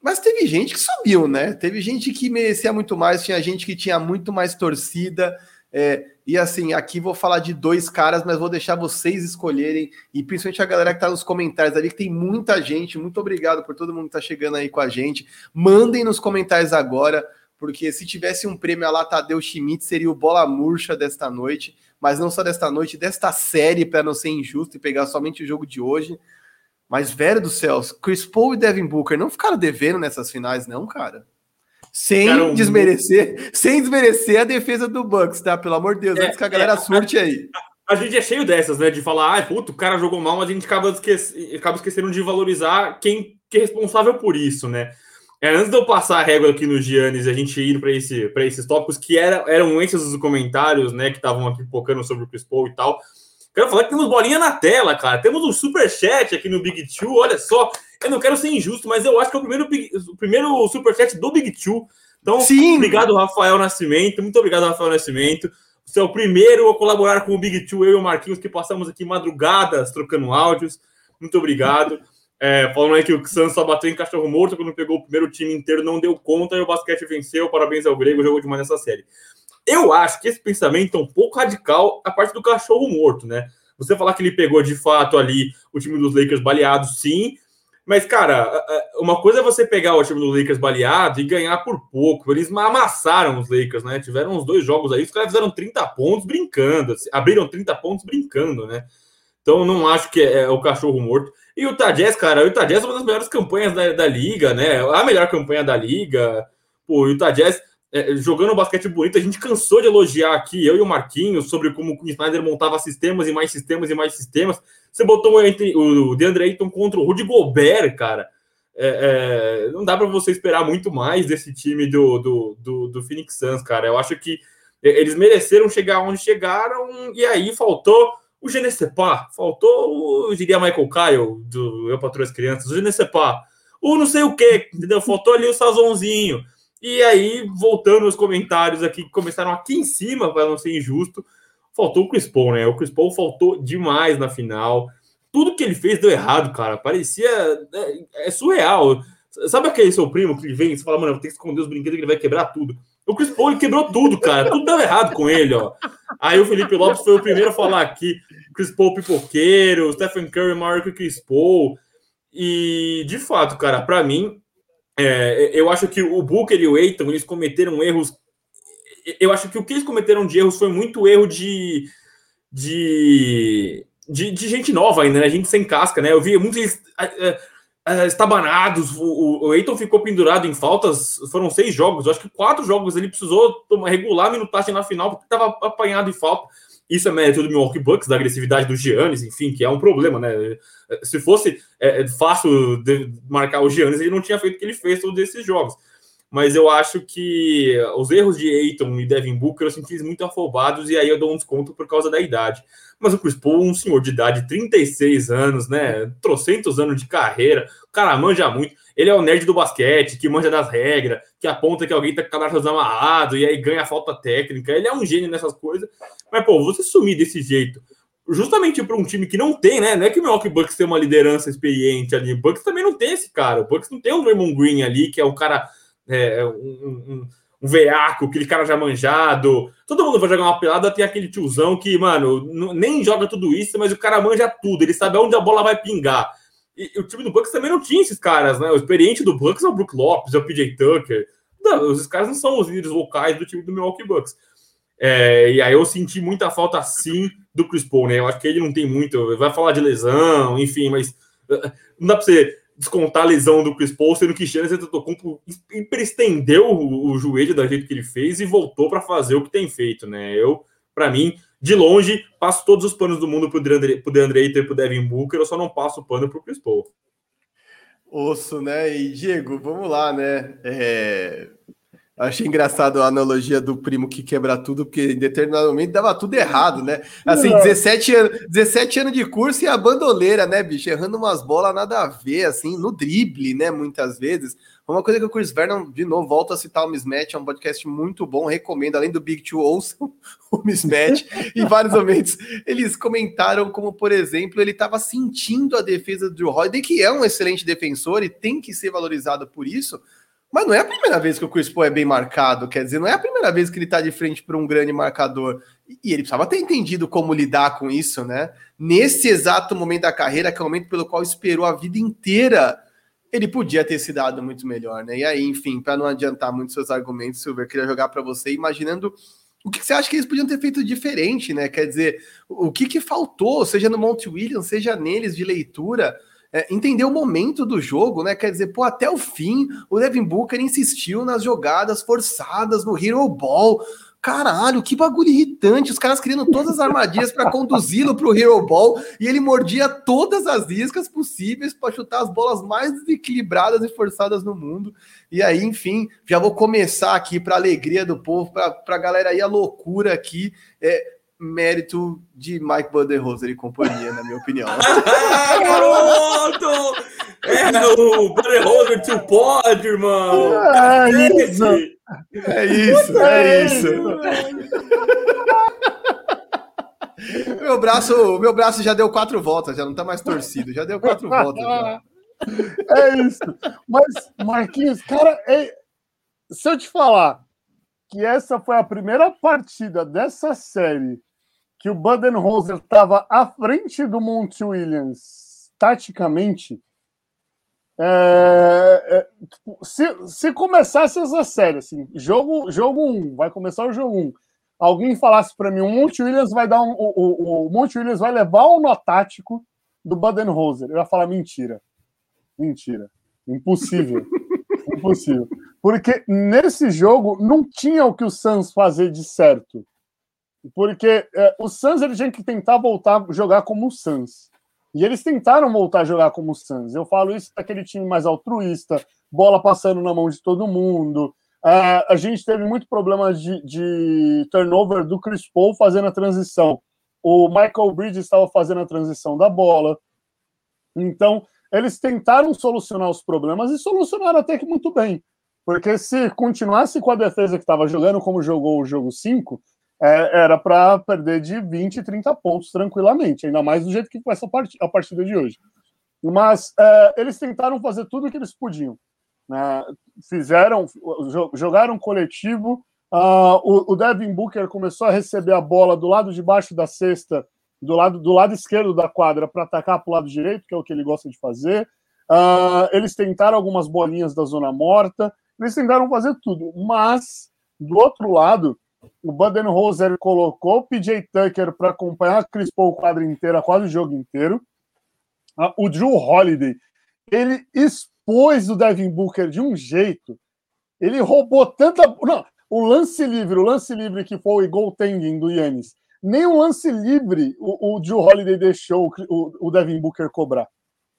Mas teve gente que subiu, né? Teve gente que merecia muito mais, tinha gente que tinha muito mais torcida. É, e assim, aqui vou falar de dois caras, mas vou deixar vocês escolherem, e principalmente a galera que tá nos comentários ali, que tem muita gente. Muito obrigado por todo mundo que tá chegando aí com a gente. Mandem nos comentários agora, porque se tivesse um prêmio a lá Tadeu Schmidt, seria o bola murcha desta noite mas não só desta noite, desta série, para não ser injusto e pegar somente o jogo de hoje. Mas, velho do céus, Chris Paul e Devin Booker não ficaram devendo nessas finais, não, cara. Sem desmerecer, sem desmerecer a defesa do Bucks, tá? Pelo amor de Deus, é, antes que a galera é, surte aí. A, a, gente é cheio dessas, né? De falar, ah, puto, o cara jogou mal, mas a gente acaba, esquece, acaba esquecendo de valorizar quem que é responsável por isso, né? É, antes de eu passar a régua aqui no Giannis e a gente ir para esse, esses tópicos que era, eram esses os comentários, né, que estavam aqui focando sobre o Chris Paul e tal. Quero falar que temos bolinha na tela, cara. Temos um super chat aqui no Big Two. Olha só, eu não quero ser injusto, mas eu acho que é o primeiro, o primeiro super chat do Big Two. Então, Sim. obrigado, Rafael Nascimento. Muito obrigado, Rafael Nascimento. Você é o primeiro a colaborar com o Big Two, eu e o Marquinhos, que passamos aqui madrugadas trocando áudios. Muito obrigado. É, falando aí que o Santos só bateu em cachorro morto quando pegou o primeiro time inteiro, não deu conta e o basquete venceu. Parabéns ao Grego, jogou demais nessa série. Eu acho que esse pensamento é um pouco radical a parte do cachorro morto, né? Você falar que ele pegou de fato ali o time dos Lakers baleado, sim. Mas, cara, uma coisa é você pegar o time dos Lakers baleado e ganhar por pouco. Eles amassaram os Lakers, né? Tiveram uns dois jogos aí, os caras fizeram 30 pontos brincando. Abriram 30 pontos brincando, né? Então, não acho que é o cachorro morto. E o Tadjess, cara, o Tadjess é uma das melhores campanhas da, da liga, né? A melhor campanha da liga. Pô, o Tadjess é, jogando basquete bonito, a gente cansou de elogiar aqui, eu e o Marquinhos, sobre como o Snyder montava sistemas e mais sistemas e mais sistemas. Você botou o DeAndre Ayton contra o Rudy Gobert, cara. É, é, não dá para você esperar muito mais desse time do, do, do, do Phoenix Suns, cara. Eu acho que eles mereceram chegar onde chegaram e aí faltou o Genesepa, faltou, eu diria Michael Kyle, do Eu Patrulho as Crianças, o Genesepa, o não sei o que, entendeu? Faltou ali o sazonzinho. E aí, voltando os comentários aqui, que começaram aqui em cima, para não ser injusto, faltou o Chris Paul, né? O Chris Paul faltou demais na final. Tudo que ele fez deu errado, cara. Parecia. É, é surreal. Sabe aquele seu primo que vem e você fala, mano, tem que esconder os brinquedos que ele vai quebrar tudo. O Chris Paul quebrou tudo, cara. Tudo deu errado com ele, ó. Aí o Felipe Lopes foi o primeiro a falar aqui. Chris Paul pipoqueiro, Stephen Curry maior que o Chris Paul. E, de fato, cara, para mim, é, eu acho que o Booker e o Aiton, eles cometeram erros. Eu acho que o que eles cometeram de erros foi muito erro de, de, de, de, gente nova ainda, né? Gente sem casca, né? Eu vi muitos uh, estabanados. O, o Eiton ficou pendurado em faltas. Foram seis jogos. Eu acho que quatro jogos ele precisou tomar, regular minutagem na final porque estava apanhado em falta. Isso é mérito do Milwaukee Bucks, da agressividade do Giannis, enfim, que é um problema, né? Se fosse é, fácil marcar o Giannis, ele não tinha feito o que ele fez todos esses jogos mas eu acho que os erros de Aiton e Devin Booker eu senti muito afobados e aí eu dou um desconto por causa da idade. Mas o Chris Paul, um senhor de idade, 36 anos, né? Trocentos anos de carreira, o cara manja muito. Ele é o nerd do basquete, que manja das regras, que aponta que alguém tá com cadastro amarrado e aí ganha falta técnica. Ele é um gênio nessas coisas. Mas, pô, você sumir desse jeito, justamente para um time que não tem, né? Não é que o Milwaukee Bucks tem uma liderança experiente ali. O Bucks também não tem esse cara. O Bucks não tem o Raymond Green ali, que é o cara é, é, um, um, um veaco, aquele cara já manjado. Todo mundo vai jogar uma pelada, tem aquele tiozão que, mano, nem joga tudo isso, mas o cara manja tudo, ele sabe onde a bola vai pingar. E, e o time do Bucks também não tinha esses caras, né? O experiente do Bucks é o Brook Lopes, é o PJ Tucker. Não, esses caras não são os líderes vocais do time do Milwaukee Bucks. É, e aí eu senti muita falta, sim, do Chris Paul, né? Eu acho que ele não tem muito. Vai falar de lesão, enfim, mas uh, não dá pra você descontar a lesão do Chris Paul, sendo que Giannis Antetokounmpo estendeu o, o joelho da jeito que ele fez e voltou para fazer o que tem feito, né? Eu, para mim, de longe, passo todos os panos do mundo pro DeAndre, pro DeAndre Ayton e pro Devin Booker, eu só não passo o pano pro Chris Paul. Osso, né? E Diego, vamos lá, né? É... Achei engraçado a analogia do primo que quebra tudo, porque em determinado momento dava tudo errado, né? Assim, 17 anos, 17 anos de curso e a bandoleira, né, bicho? Errando umas bolas nada a ver, assim, no drible, né? Muitas vezes. Uma coisa que o Chris Vernon, de novo, volta a citar o Mismatch, é um podcast muito bom, recomendo, além do Big Two, ouçam o Mismatch. em vários momentos, eles comentaram como, por exemplo, ele estava sentindo a defesa do Drew Holiday, que é um excelente defensor e tem que ser valorizado por isso, mas não é a primeira vez que o Chris Paul é bem marcado, quer dizer, não é a primeira vez que ele está de frente para um grande marcador. E ele precisava ter entendido como lidar com isso, né? Nesse exato momento da carreira, que é o momento pelo qual esperou a vida inteira, ele podia ter se dado muito melhor, né? E aí, enfim, para não adiantar muito seus argumentos, Silver, queria jogar para você imaginando o que você acha que eles podiam ter feito diferente, né? Quer dizer, o que, que faltou, seja no Monte Williams, seja neles de leitura é, entender o momento do jogo, né? Quer dizer, pô, até o fim, o Devin Booker insistiu nas jogadas forçadas no Hero Ball. Caralho, que bagulho irritante. Os caras criando todas as armadilhas para conduzi-lo para o Hero Ball e ele mordia todas as iscas possíveis para chutar as bolas mais desequilibradas e forçadas no mundo. E aí, enfim, já vou começar aqui para alegria do povo, para a galera aí, a loucura aqui. É, mérito de Mike Budenholzer e companhia, na minha opinião. Garoto! É o Budenholzer to pode, irmão! É isso! É isso, é isso. meu braço, meu braço já deu quatro voltas, já não tá mais torcido, já deu quatro voltas. Já. É isso. Mas, Marquinhos, cara, é... se eu te falar que essa foi a primeira partida dessa série que o Budenholzer estava à frente do Monte Williams taticamente, é, é, tipo, se, se começasse essa série, assim, jogo 1, jogo um, vai começar o jogo 1, um, alguém falasse para mim, o Monte Williams vai dar um, o, o, o Monte Williams vai levar um nó tático do Budenholzer, eu ia falar mentira. Mentira. Impossível. Impossível. Porque nesse jogo não tinha o que o Suns fazer de certo. Porque é, o Suns ele tinha que tentar voltar a jogar como o Suns. E eles tentaram voltar a jogar como o Suns. Eu falo isso daquele time mais altruísta, bola passando na mão de todo mundo. Uh, a gente teve muito problema de, de, turnover do Chris Paul fazendo a transição. O Michael Bridges estava fazendo a transição da bola. Então, eles tentaram solucionar os problemas e solucionaram até que muito bem. Porque se continuasse com a defesa que estava jogando como jogou o jogo 5, é, era para perder de 20, 30 pontos tranquilamente, ainda mais do jeito que part a partida de hoje. Mas é, eles tentaram fazer tudo o que eles podiam. Né? Fizeram, jogaram coletivo. Uh, o, o, Devin Booker começou a receber a bola do lado de baixo da cesta, do lado, do lado esquerdo da quadra, para atacar para o lado direito, que é o que ele gosta de fazer. Uh, eles tentaram algumas bolinhas da zona morta, eles tentaram fazer tudo, mas do outro lado, o Budenholzer colocou o PJ Tucker para acompanhar Chris Paul quadra inteira, quase o jogo inteiro. Ah, o Drew Holiday, ele expôs o Devin Booker de um jeito. Ele roubou tanta. Não, o lance livre, o lance livre que foi o goaltending do Yannis, nem um lance livre o, o Drew Holiday deixou o, o Devin Booker cobrar.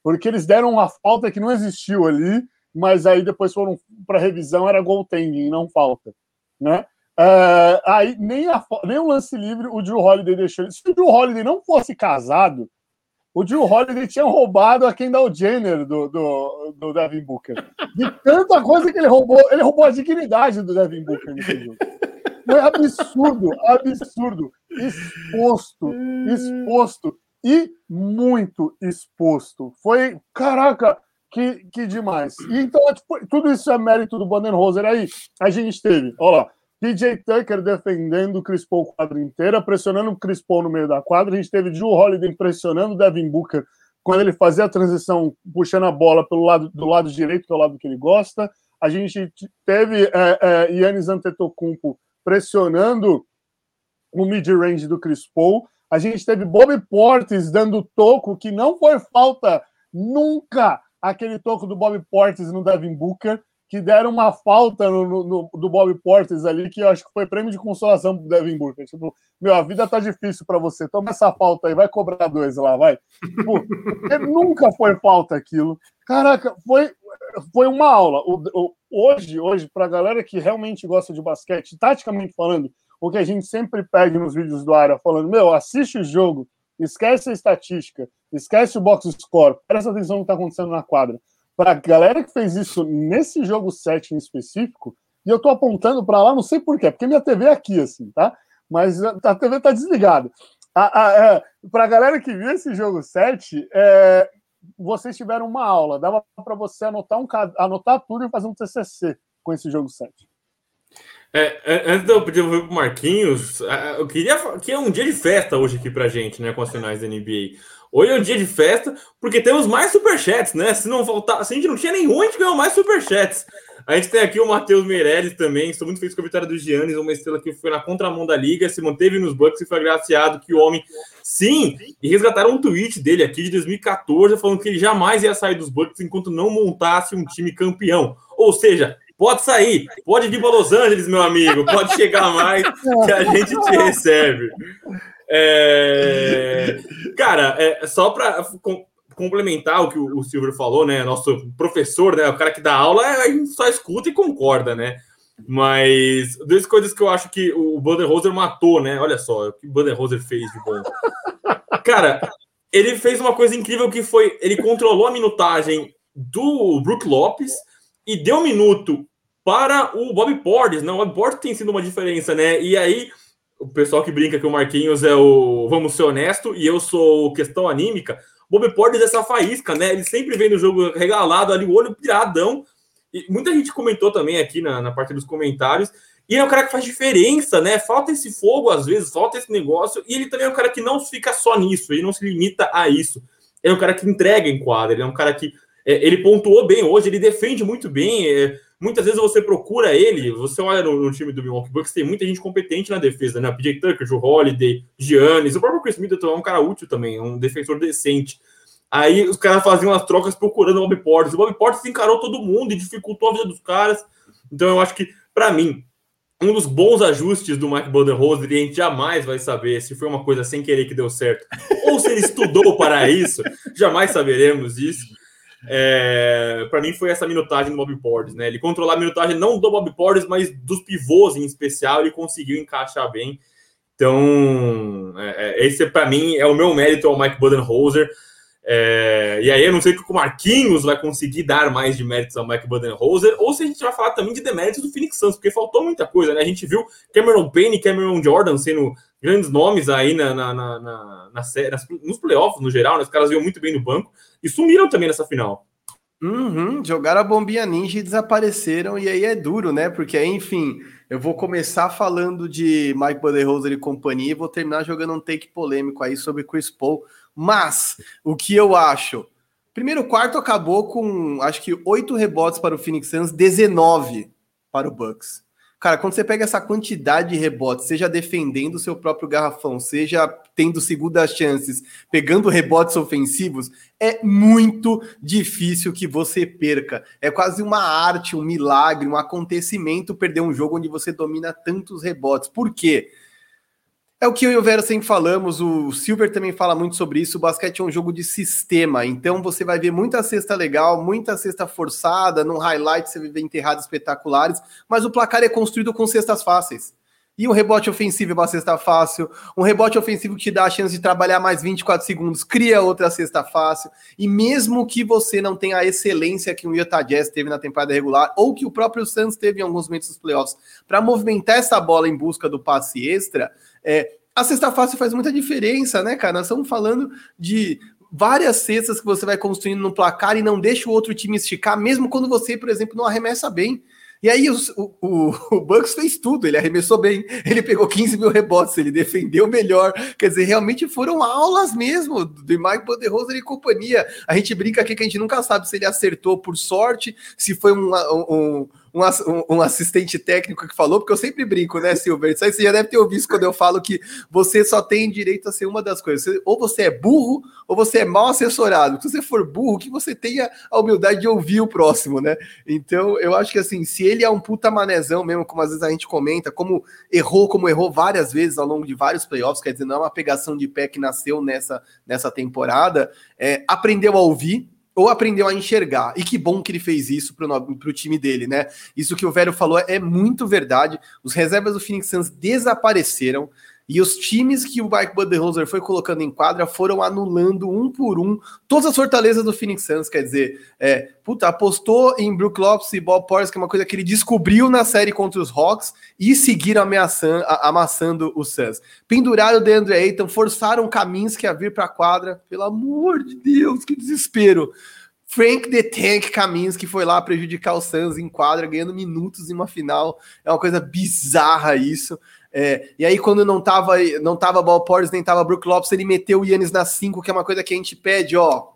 Porque eles deram uma falta que não existiu ali, mas aí depois foram para revisão, era goaltending, não falta. Né? Uh, aí nem, a, nem o lance livre o Drew Holiday deixou. Se o Drew Holiday não fosse casado, o Drew Holiday tinha roubado a Kendall Jenner do, do, do Devin Booker. De tanta coisa que ele roubou, ele roubou a dignidade do Devin Booker nesse jogo. Foi absurdo, absurdo. Exposto, exposto e muito exposto. Foi, caraca, que, que demais. E então, tipo, tudo isso é mérito do Bandenhoser. Aí a gente teve, olha lá, PJ Tucker defendendo o Chris Paul quadra inteira, pressionando o Chris Paul no meio da quadra. A gente teve Drew Holiday pressionando o Devin Booker quando ele fazia a transição, puxando a bola pelo lado do lado direito, que é o lado que ele gosta. A gente teve é, é, Antetokounmpo pressionando o mid-range do Chris Paul. A gente teve Bobby Portis dando toco, que não foi falta nunca aquele toco do Bobby Portis no Devin Booker que deram uma falta no, no, do Bob Portes ali, que eu acho que foi prêmio de consolação pro Devin Booker. Tipo, meu, a vida tá difícil para você, toma essa falta aí, vai cobrar dois lá, vai. Tipo, nunca foi falta aquilo. Caraca, foi, foi uma aula. O, o, hoje, hoje, pra galera que realmente gosta de basquete, taticamente falando, o que a gente sempre pede nos vídeos do área, falando, meu, assiste o jogo, esquece a estatística, esquece o box score, presta atenção no que tá acontecendo na quadra para a galera que fez isso nesse jogo 7 em específico, e eu estou apontando para lá, não sei porquê, porque minha TV é aqui, assim, tá? Mas a TV está desligada. É, para a galera que viu esse jogo 7, é, vocês tiveram uma aula, dava para você anotar, um, anotar tudo e fazer um TCC com esse jogo 7. É, antes de eu pedir para o Marquinhos, eu queria que é um dia de festa hoje aqui para gente, né, com as finais da NBA. Hoje é um dia de festa, porque temos mais superchats, né? Se não faltar, se a gente não tinha nenhum, a gente ganhou mais superchats. A gente tem aqui o Matheus Meirelles também. Estou muito feliz com a vitória do Giannis, uma estrela que foi na contramão da liga, se manteve nos Bucks e foi agraciado que o homem. Sim, e resgataram um tweet dele aqui de 2014, falando que ele jamais ia sair dos Bucks enquanto não montasse um time campeão. Ou seja, pode sair, pode vir para Los Angeles, meu amigo, pode chegar mais que a gente te recebe. É... Cara, é, só para com, complementar o que o, o Silver falou, né? Nosso professor, né? O cara que dá aula, gente só escuta e concorda, né? Mas duas coisas que eu acho que o Budenholzer matou, né? Olha só o que o Budenholzer fez de bom. Cara, ele fez uma coisa incrível que foi ele controlou a minutagem do Brook Lopes e deu um minuto para o Bob Portis. Não, o Bob Portis tem sido uma diferença, né? E aí o pessoal que brinca que o Marquinhos é o vamos ser honesto e eu sou questão anímica. Bob Portes é essa faísca, né? Ele sempre vem no jogo regalado ali, o olho piradão. E muita gente comentou também aqui na, na parte dos comentários. E é um cara que faz diferença, né? Falta esse fogo às vezes, falta esse negócio. E ele também é um cara que não fica só nisso, ele não se limita a isso. Ele é um cara que entrega em quadra, ele é um cara que. É, ele pontuou bem hoje, ele defende muito bem. É, Muitas vezes você procura ele, você olha no, no, time do Milwaukee Bucks, tem muita gente competente na defesa, né? PJ Tucker, Joe Holiday, Giannis, o próprio Chris Middleton é um cara útil também, um defensor decente. Aí os caras faziam as trocas procurando o Bob Portis. O Bob Portis encarou todo mundo e dificultou a vida dos caras. Então eu acho que, para mim, um dos bons ajustes do Mike Budenholzer, e a gente jamais vai saber se foi uma coisa sem querer que deu certo, ou se ele estudou para isso, jamais saberemos isso é, para mim foi essa minutagem do Bob Portis, né? Ele controlar a minutagem não do Bob Portis, mas dos pivôs em especial, ele conseguiu encaixar bem. Então, é, é esse para mim é o meu mérito ao Mike Budenholzer. É, e aí eu não sei que o Marquinhos vai conseguir dar mais de méritos ao Mike Budenholzer, ou se a gente vai falar também de deméritos do Phoenix Suns, porque faltou muita coisa, né? A gente viu Cameron Payne e Cameron Jordan sendo grandes nomes aí na, na, na, na, na nos playoffs no geral, né? Os caras iam muito bem no banco e sumiram também nessa final. Uhum, jogaram a bombinha ninja e desapareceram, e aí é duro, né? Porque aí, enfim, eu vou começar falando de Mike Budenholzer e companhia e vou terminar jogando um take polêmico aí sobre Chris Paul mas o que eu acho? Primeiro quarto acabou com acho que oito rebotes para o Phoenix Suns, 19 para o Bucks. Cara, quando você pega essa quantidade de rebotes, seja defendendo o seu próprio garrafão, seja tendo segundas chances, pegando rebotes ofensivos, é muito difícil que você perca. É quase uma arte, um milagre, um acontecimento perder um jogo onde você domina tantos rebotes. Por quê? É o que eu e o Vera sempre falamos, o Silver também fala muito sobre isso. O basquete é um jogo de sistema, então você vai ver muita cesta legal, muita cesta forçada, no highlight você ver enterradas espetaculares, mas o placar é construído com cestas fáceis. E um rebote ofensivo é uma cesta fácil, um rebote ofensivo que te dá a chance de trabalhar mais 24 segundos, cria outra cesta fácil. E mesmo que você não tenha a excelência que o Utah Jazz teve na temporada regular, ou que o próprio Suns teve em alguns momentos dos playoffs, para movimentar essa bola em busca do passe extra, é, a cesta fácil faz muita diferença, né, cara? Nós estamos falando de várias cestas que você vai construindo no placar e não deixa o outro time esticar, mesmo quando você, por exemplo, não arremessa bem. E aí o, o, o, Bucks fez tudo, ele arremessou bem, ele pegou 15 mil rebotes, ele defendeu melhor. Quer dizer, realmente foram aulas mesmo do Mike Poderoso e companhia. A gente brinca aqui que a gente nunca sabe se ele acertou por sorte, se foi um, um um, um, assistente técnico que falou, porque eu sempre brinco, né, Silver? Isso você já deve ter ouvido quando eu falo que você só tem direito a ser uma das coisas. ou você é burro, ou você é mal assessorado. Se você for burro, que você tenha a humildade de ouvir o próximo, né? Então, eu acho que assim, se ele é um puta manezão mesmo, como às vezes a gente comenta, como errou, como errou várias vezes ao longo de vários playoffs, quer dizer, não é uma pegação de pé que nasceu nessa, nessa temporada, é, aprendeu a ouvir, ou aprendeu a enxergar. E que bom que ele fez isso para o time dele, né? Isso que o velho falou é muito verdade. Os reservas do Phoenix Suns desapareceram. E os times que o Mike Budenholzer foi colocando em quadra foram anulando um por um todas as fortalezas do Phoenix Suns. Quer dizer, é, puta, apostou em Brook Lopes e Bob Porras, que é uma coisa que ele descobriu na série contra os Hawks, e seguiram ameaçando, amassando o Suns. Penduraram o DeAndre Ayton, forçaram caminhos que ia vir para a quadra. Pelo amor de Deus, que desespero. Frank the Tank que foi lá prejudicar o Suns em quadra, ganhando minutos em uma final. É uma coisa bizarra isso. É, e aí, quando não tava, não tava Ball nem tava Brook Lopes, ele meteu o Yannis na 5, que é uma coisa que a gente pede, ó.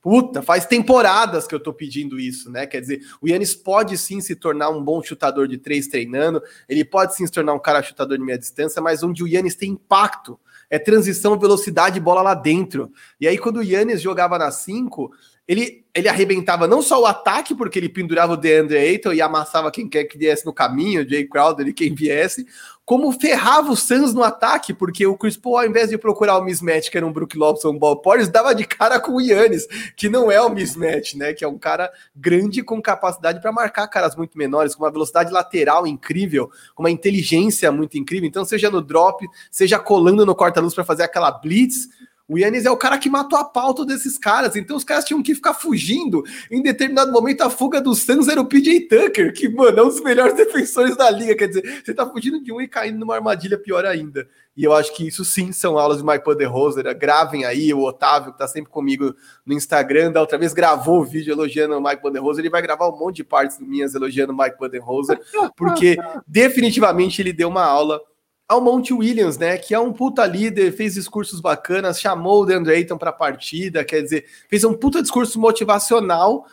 Puta, faz temporadas que eu tô pedindo isso, né? Quer dizer, o Yannis pode sim se tornar um bom chutador de três treinando, ele pode sim se tornar um cara chutador de meia distância, mas onde o Yannis tem impacto, é transição, velocidade, bola lá dentro. E aí, quando o Yannis jogava na 5, ele, ele arrebentava não só o ataque, porque ele pendurava o DeAndre Ayton e amassava quem quer que viesse no caminho, Jay Crowder e quem viesse, como ferrava o Suns no ataque, porque o Chris Paul, ao invés de procurar o mismatch, que era um Brook Lopes ou um Ball Porres, dava de cara com o Yannis, que não é o mismatch, né? Que é um cara grande com capacidade para marcar caras muito menores, com uma velocidade lateral incrível, com uma inteligência muito incrível. Então, seja no drop, seja colando no corta-luz para fazer aquela blitz, o Yannis é o cara que matou a pauta desses caras, então os caras tinham que ficar fugindo. Em determinado momento, a fuga do Suns era o PJ Tucker, que, mano, é um dos melhores defensores da liga. Quer dizer, você tá fugindo de um e caindo numa armadilha pior ainda. E eu acho que isso sim são aulas de Mike Poderoser. Gravem aí, o Otávio, que tá sempre comigo no Instagram, da outra vez gravou o vídeo elogiando o Mike Poderoser. Ele vai gravar um monte de partes minhas elogiando o Mike Poderoser, porque definitivamente ele deu uma aula ao Monte Williams, né, que é um puta líder, fez discursos bacanas, chamou o DeAndre Ayton para a partida, quer dizer, fez um puta discurso motivacional,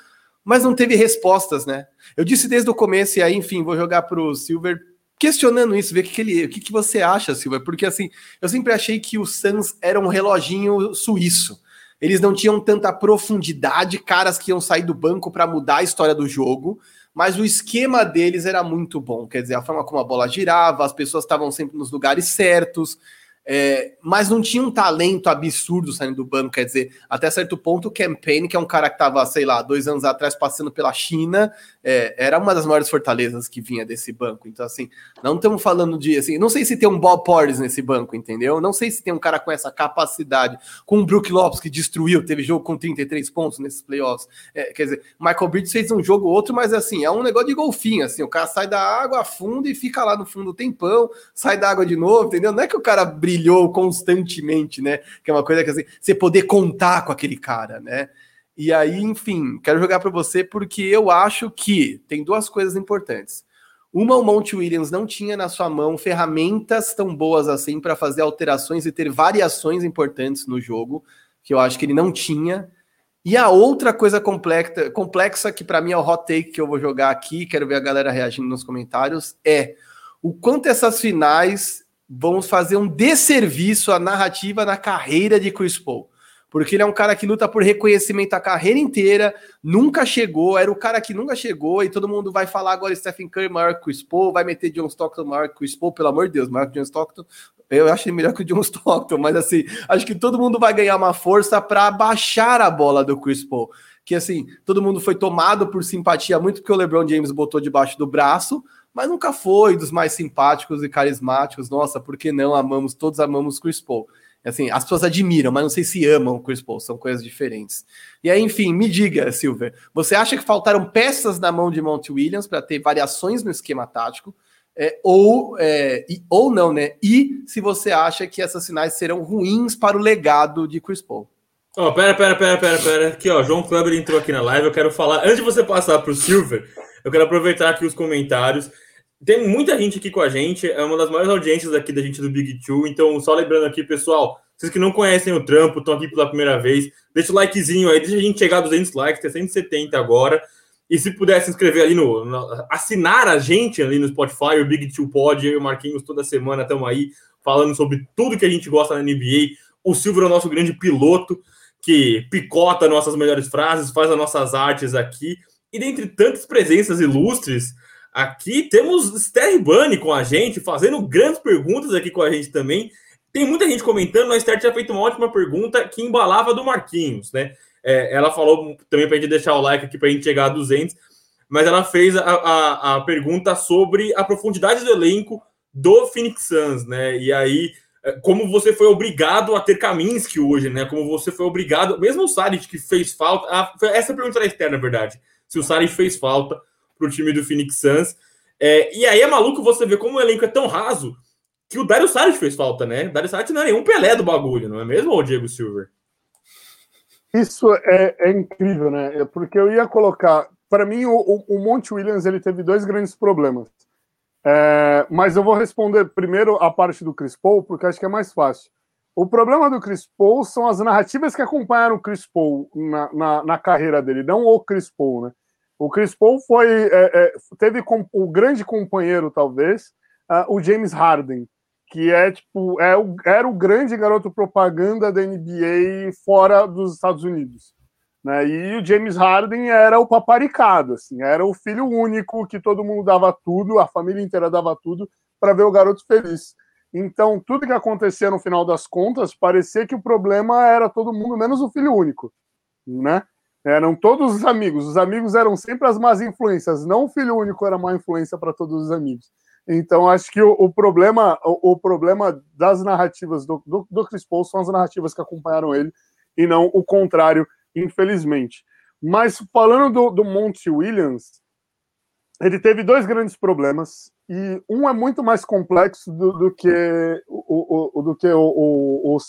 mas não teve respostas, né? Eu disse desde o começo, e aí, enfim, vou jogar para o Silver questionando isso, ver o que, que ele, o que, que você acha, Silver, porque assim, eu sempre achei que o Suns era um reloginho suíço. Eles não tinham tanta profundidade, caras que iam sair do banco para mudar a história do jogo mas o esquema deles era muito bom. Quer dizer, a forma como a bola girava, as pessoas estavam sempre nos lugares certos. É, mas não tinha um talento absurdo saindo do banco, quer dizer, até certo ponto o Campaign, que é um cara que estava, sei lá, dois anos atrás passando pela China, é, era uma das maiores fortalezas que vinha desse banco. Então, assim, não estamos falando de, assim, não sei se tem um Bob Porres nesse banco, entendeu? Não sei se tem um cara com essa capacidade, com o Brook Lopes que destruiu, teve jogo com 33 pontos nesses playoffs. É, quer dizer, Michael Bridges fez um jogo outro, mas assim, é um negócio de golfinho, assim, o cara sai da água, afunda e fica lá no fundo um tempão, sai da água de novo, entendeu? Não é que o cara brilha brilhou constantemente, né? Que é uma coisa que assim, você poder contar com aquele cara, né? E aí, enfim, quero jogar para você porque eu acho que tem duas coisas importantes. Uma, o Monte Williams não tinha na sua mão ferramentas tão boas assim para fazer alterações e ter variações importantes no jogo, que eu acho que ele não tinha. E a outra coisa complexa, complexa que para mim é o hot take que eu vou jogar aqui, quero ver a galera reagindo nos comentários, é o quanto essas finais vão fazer um desserviço à narrativa na carreira de Chris Paul. Porque ele é um cara que luta por reconhecimento a carreira inteira, nunca chegou, era o cara que nunca chegou, e todo mundo vai falar agora Stephen Curry maior que Chris Paul, vai meter John Stockton maior que Chris Paul, pelo amor de Deus, maior que John Stockton, eu acho ele melhor que o John Stockton, mas assim, acho que todo mundo vai ganhar uma força para baixar a bola do Chris Paul, que assim, todo mundo foi tomado por simpatia muito porque o LeBron James botou debaixo do braço, mas nunca foi dos mais simpáticos e carismáticos. Nossa, por que não amamos, todos amamos Chris Paul. Assim, as pessoas admiram, mas não sei se amam o Chris Paul, são coisas diferentes. E aí, enfim, me diga, Silver, você acha que faltaram peças na mão de Monty Williams para ter variações no esquema tático? É, ou, é, e, ou não, né? E se você acha que essas sinais serão ruins para o legado de Chris Paul? Oh, pera, pera, pera, pera, pera. Aqui, ó, João Kleber entrou aqui na live. Eu quero falar, antes de você passar para o Silver, eu quero aproveitar aqui os comentários. Tem muita gente aqui com a gente, é uma das maiores audiências aqui da gente do Big Two. Então, só lembrando aqui, pessoal, vocês que não conhecem o trampo, estão aqui pela primeira vez, deixa o likezinho aí, deixa a gente chegar a 200 likes, tem 170 agora. E se puder se inscrever ali no, no, assinar a gente ali no Spotify, o Big Two Pod, eu e o Marquinhos toda semana estamos aí falando sobre tudo que a gente gosta na NBA. O Silvio é o nosso grande piloto que picota nossas melhores frases, faz as nossas artes aqui. E dentre tantas presenças ilustres, Aqui temos Esther Bunny com a gente, fazendo grandes perguntas aqui com a gente também. Tem muita gente comentando, a Esther tinha feito uma ótima pergunta que embalava do Marquinhos, né? É, ela falou também para a gente deixar o like aqui para a gente chegar a 200, mas ela fez a, a, a, pergunta sobre a profundidade do elenco do Phoenix Suns, né? E aí, é, como você foi obrigado a ter Kaminsky hoje, né? Como você foi obrigado, mesmo o Saric que fez falta, a, essa pergunta era externa, na verdade, se o Saric fez falta para o time do Phoenix Suns. É, e aí é maluco você ver como o elenco é tão raso que o Dario Saric fez falta, né? O Dario Saric não é nenhum Pelé do bagulho, não é mesmo, ou Diego Silver? Isso é, é, incrível, né? É porque eu ia colocar. Para mim, o, o Monte Williams ele teve dois grandes problemas. É, mas eu vou responder primeiro a parte do Chris Paul, porque acho que é mais fácil. O problema do Chris Paul são as narrativas que acompanharam o Chris Paul na, na, na carreira dele, não o Chris Paul, né? O Chris Paul foi, é, é, teve com, o grande companheiro, talvez, uh, o James Harden, que é tipo é o, era o grande garoto propaganda da NBA fora dos Estados Unidos. Né? E o James Harden era o paparicado, assim, era o filho único que todo mundo dava tudo, a família inteira dava tudo para ver o garoto feliz. Então, tudo que acontecia no final das contas, parecia que o problema era todo mundo menos o filho único, né? Eram todos os amigos. Os amigos eram sempre as más influências. Não o filho único era má influência para todos os amigos. Então, acho que o, o problema o, o, problema das narrativas do, do, do, Chris Paul são as narrativas que acompanharam ele e não o contrário, infelizmente. Mas falando do, do Monty Williams, ele teve dois grandes problemas e um é muito mais complexo do, que o, do que o, o, o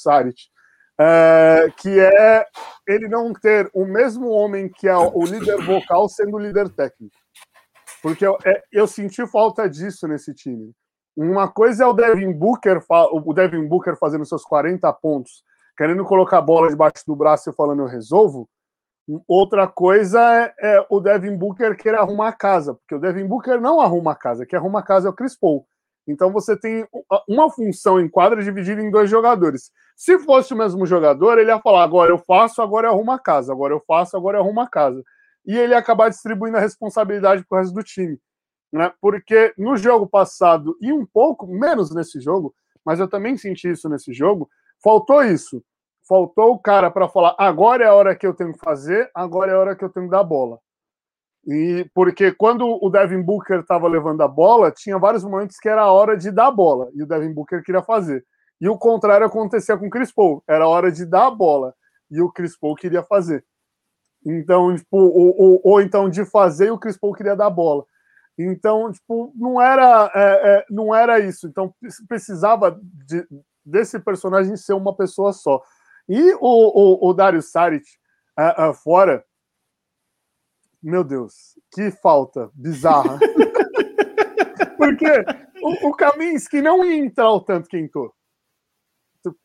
é, que é ele não ter o mesmo homem que é o líder vocal sendo líder técnico. Porque eu, é, eu senti falta disso nesse time. Uma coisa é o Devin Booker, o Devin Booker fazendo seus 40 pontos, querendo colocar a bola debaixo do braço e falando eu resolvo. Outra coisa é, é, o Devin Booker querer arrumar a casa, porque o Devin Booker não arruma a casa, quem arruma a casa é o Chris Paul. Então você tem uma função em quadra dividida em dois jogadores. Se fosse o mesmo jogador, ele ia falar: agora eu faço, agora eu arrumo a casa, agora eu faço, agora eu arrumo a casa. E ele ia acabar distribuindo a responsabilidade para o resto do time. Né? Porque no jogo passado, e um pouco menos nesse jogo, mas eu também senti isso nesse jogo, faltou isso. Faltou o cara para falar: agora é a hora que eu tenho que fazer, agora é a hora que eu tenho que dar a bola. E porque quando o Devin Booker estava levando a bola, tinha vários momentos que era a hora de dar a bola e o Devin Booker queria fazer. E o contrário acontecia com o Chris Paul, era a hora de dar a bola e o Chris Paul queria fazer. Então, tipo, ou, ou, ou então de fazer e o Chris Paul queria dar a bola. Então, tipo, não era, é, é, não era isso. Então, precisava de, desse personagem ser uma pessoa só. E o, o, o Dario Saric, uh, uh, fora, meu Deus, que falta bizarra. Porque o, o Kaminsky não ia entrar o tanto que entrou.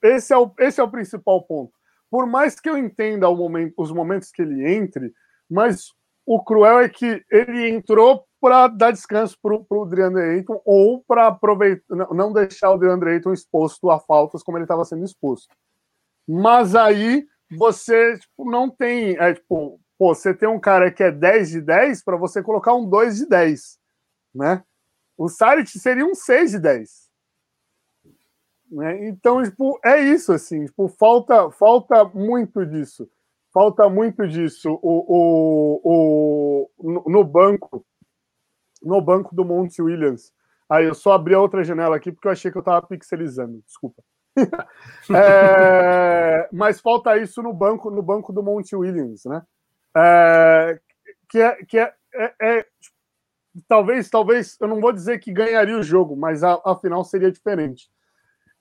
Esse é o, esse é o principal ponto. por mais que eu entenda momento, os momentos que ele entre, mas o cruel é que ele entrou para dar descanso para o DeAndre Ayton ou para aproveitar, não deixar o DeAndre Ayton exposto a faltas como ele estava sendo exposto. Mas aí você tipo, não tem, é, tipo, pô, você tem um cara que é 10 de 10 para você colocar um 2 de 10, né? O Saric seria um 6 de 10. Né? Então, tipo, é isso, assim, tipo, falta, falta muito disso. Falta muito disso o, o, o, no banco, no banco do Monte Williams. Aí eu só abri a outra janela aqui porque eu achei que eu estava pixelizando, desculpa. é, mas falta isso no banco, no banco do Monte Williams, né? É, que é, que é, é, é, talvez, talvez, eu não vou dizer que ganharia o jogo, mas a, a final seria diferente.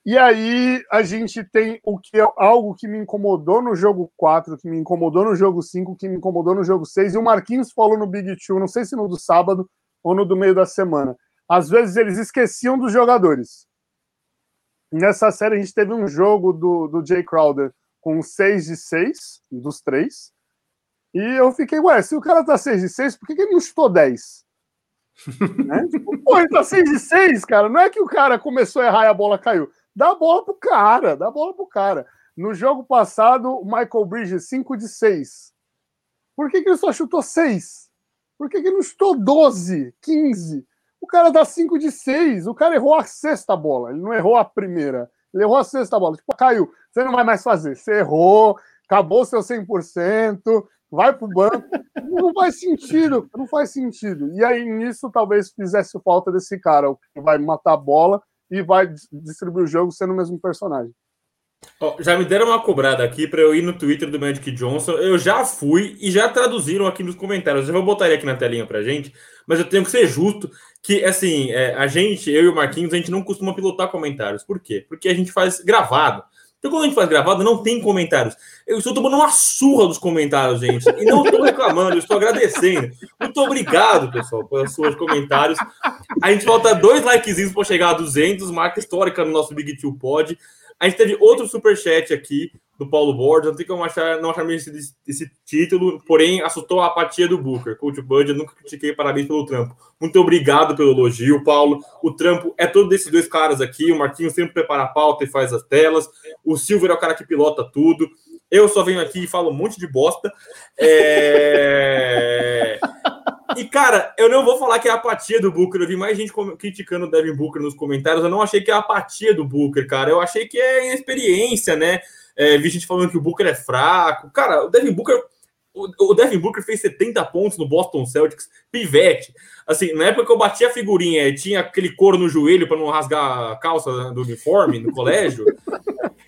E aí a gente tem o que é algo que me incomodou no jogo 4, que me incomodou no jogo 5, que me incomodou no jogo 6, e o Marquinhos falou no Big Two, não sei se no do sábado ou no do meio da semana. Às vezes eles esqueciam dos jogadores. Nessa série a gente teve um jogo do, do Jay Crowder com 6 de 6, dos três. E eu fiquei, ué, se o cara tá 6 de 6, por que, que ele não chutou 10? né? tipo, pô, ele tá 6 de 6, cara. Não é que o cara começou a errar e a bola caiu. Dá a bola pro cara, dá a bola pro cara. No jogo passado, o Michael Bridges, 5 de 6. Por que, que ele só chutou 6? Por que, que ele não chutou 12, 15? O cara dá 5 de 6. O cara errou a sexta bola. Ele não errou a primeira. Ele errou a sexta bola. Tipo, caiu. Você não vai mais fazer. Você errou, acabou seu 100%, vai pro banco. Não faz sentido. Não faz sentido. E aí, nisso, talvez fizesse falta desse cara, o que vai matar a bola e vai distribuir o jogo sendo o mesmo personagem. Oh, já me deram uma cobrada aqui para eu ir no Twitter do Magic Johnson. Eu já fui e já traduziram aqui nos comentários. Eu vou botar ele aqui na telinha pra gente, mas eu tenho que ser justo que, assim, é, a gente, eu e o Marquinhos, a gente não costuma pilotar comentários. Por quê? Porque a gente faz gravado. Então, quando a gente faz gravado, não tem comentários. Eu estou tomando uma surra dos comentários, gente. E não estou reclamando, eu estou agradecendo. Muito obrigado, pessoal, pelos seus comentários. A gente falta dois likezinhos para chegar a 200, marca histórica no nosso Big Two Pod. A gente teve outro superchat aqui do Paulo Borges. Não tem como achar, não achar esse, esse título, porém assustou a apatia do Booker. Coach Bud, eu nunca critiquei, parabéns pelo trampo. Muito obrigado pelo elogio, Paulo. O trampo é todo desses dois caras aqui. O Marquinhos sempre prepara a pauta e faz as telas. O Silver é o cara que pilota tudo. Eu só venho aqui e falo um monte de bosta. É... E, cara, eu não vou falar que é a apatia do Booker. Eu vi mais gente criticando o Devin Booker nos comentários. Eu não achei que é a apatia do Booker, cara. Eu achei que é inexperiência, né? É, vi gente falando que o Booker é fraco. Cara, o Devin Booker. O Devin Booker fez 70 pontos no Boston Celtics, pivete. Assim, na época que eu bati a figurinha tinha aquele couro no joelho para não rasgar a calça do uniforme no colégio,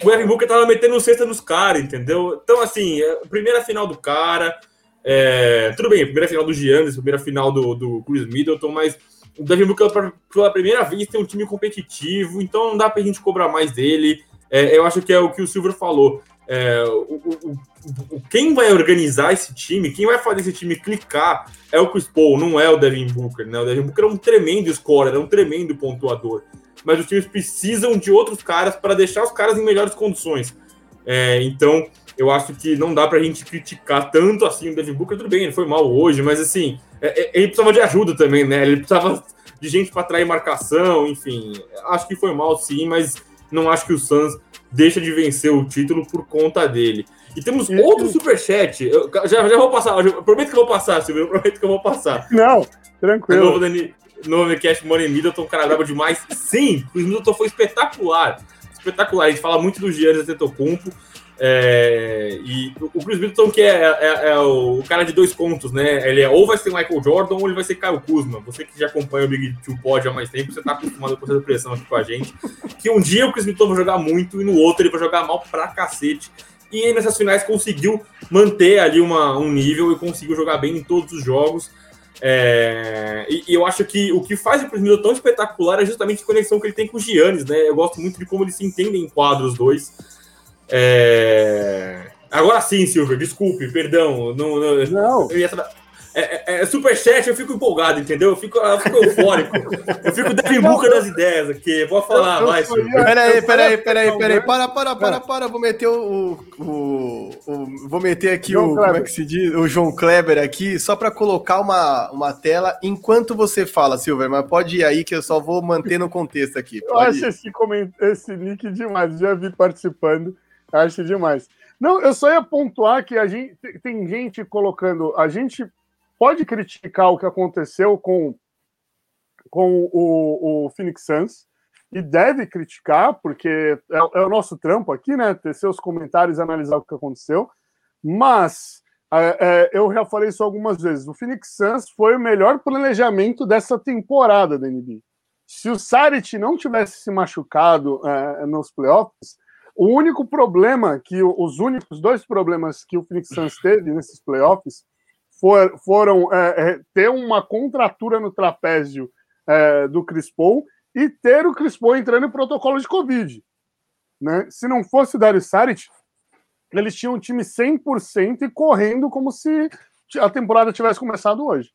o Devin Booker tava metendo cesta nos caras, entendeu? Então, assim, é, primeira final do cara, é, tudo bem, primeira final do Giannis, primeira final do, do Chris Middleton, mas o Devin Booker pela primeira vez tem um time competitivo, então não dá pra gente cobrar mais dele. É, eu acho que é o que o Silver falou. É, o, o, o, quem vai organizar esse time, quem vai fazer esse time clicar é o Chris Paul, não é o Devin Booker. Né? O Devin Booker é um tremendo scorer, é um tremendo pontuador. Mas os times precisam de outros caras para deixar os caras em melhores condições. É, então, eu acho que não dá pra gente criticar tanto assim o Devin Booker. Tudo bem, ele foi mal hoje, mas assim, é, é, ele precisava de ajuda também, né? Ele precisava de gente para atrair marcação, enfim. Acho que foi mal sim, mas não acho que o Suns deixa de vencer o título por conta dele. E temos e, outro superchat. Eu já, já vou passar. Eu prometo que eu vou passar, Silvio. Eu prometo que eu vou passar. Não, tranquilo. novo, Dani, novo Cash Money Middleton, cara brabo demais. Sim, o Middleton foi espetacular. Espetacular. A gente fala muito do Giannis Antetokounmpo. É, e o Chris Middleton, que é, é, é, o cara de dois contos, né? Ele é, ou vai ser Michael Jordan ou ele vai ser Kyle Kuzma. Você que já acompanha o Big Two Pod há mais tempo, você tá acostumado com essa pressão aqui com a gente. Que um dia o Chris Middleton vai jogar muito e no outro ele vai jogar mal pra cacete. E nessas finais conseguiu manter ali uma, um nível e conseguiu jogar bem em todos os jogos. É, e, e, eu acho que o que faz o Chris Middleton tão espetacular é justamente a conexão que ele tem com o Giannis, né? Eu gosto muito de como eles se entendem em quadros os dois. É... Agora sim, Silver, desculpe, perdão. Não, não, não. Eu, ia é, é, é superchat, eu fico empolgado, entendeu? Eu fico, eu fico eufórico. Eu fico Booker das ideias aqui. Vou falar mais. Peraí, peraí, peraí, peraí. Para, para, para, para. Vou meter o. o, o vou meter aqui João o. Kleber. Como é que se diz? O João Kleber aqui, só para colocar uma, uma tela enquanto você fala, Silver. Mas pode ir aí que eu só vou manter no contexto aqui. Pode eu acho esse, esse link demais. Já vi participando. Acho demais. Não, eu só ia pontuar que a gente tem gente colocando. A gente pode criticar o que aconteceu com, com o, o Phoenix Suns e deve criticar, porque é, é, o nosso trampo aqui, né? Ter seus comentários analisar o que aconteceu. Mas é, é, eu já falei isso algumas vezes. O Phoenix Suns foi o melhor planejamento dessa temporada da NBA. Se o Saric não tivesse se machucado é, nos playoffs, o único problema que os únicos dois problemas que o Phoenix Suns teve nesses playoffs for, foram é, é, ter uma contratura no trapézio é, do Chris Paul e ter o Chris Paul entrando em protocolo de Covid. Né? Se não fosse o Dario Saric, eles tinham um time 100% e correndo como se a temporada tivesse começado hoje.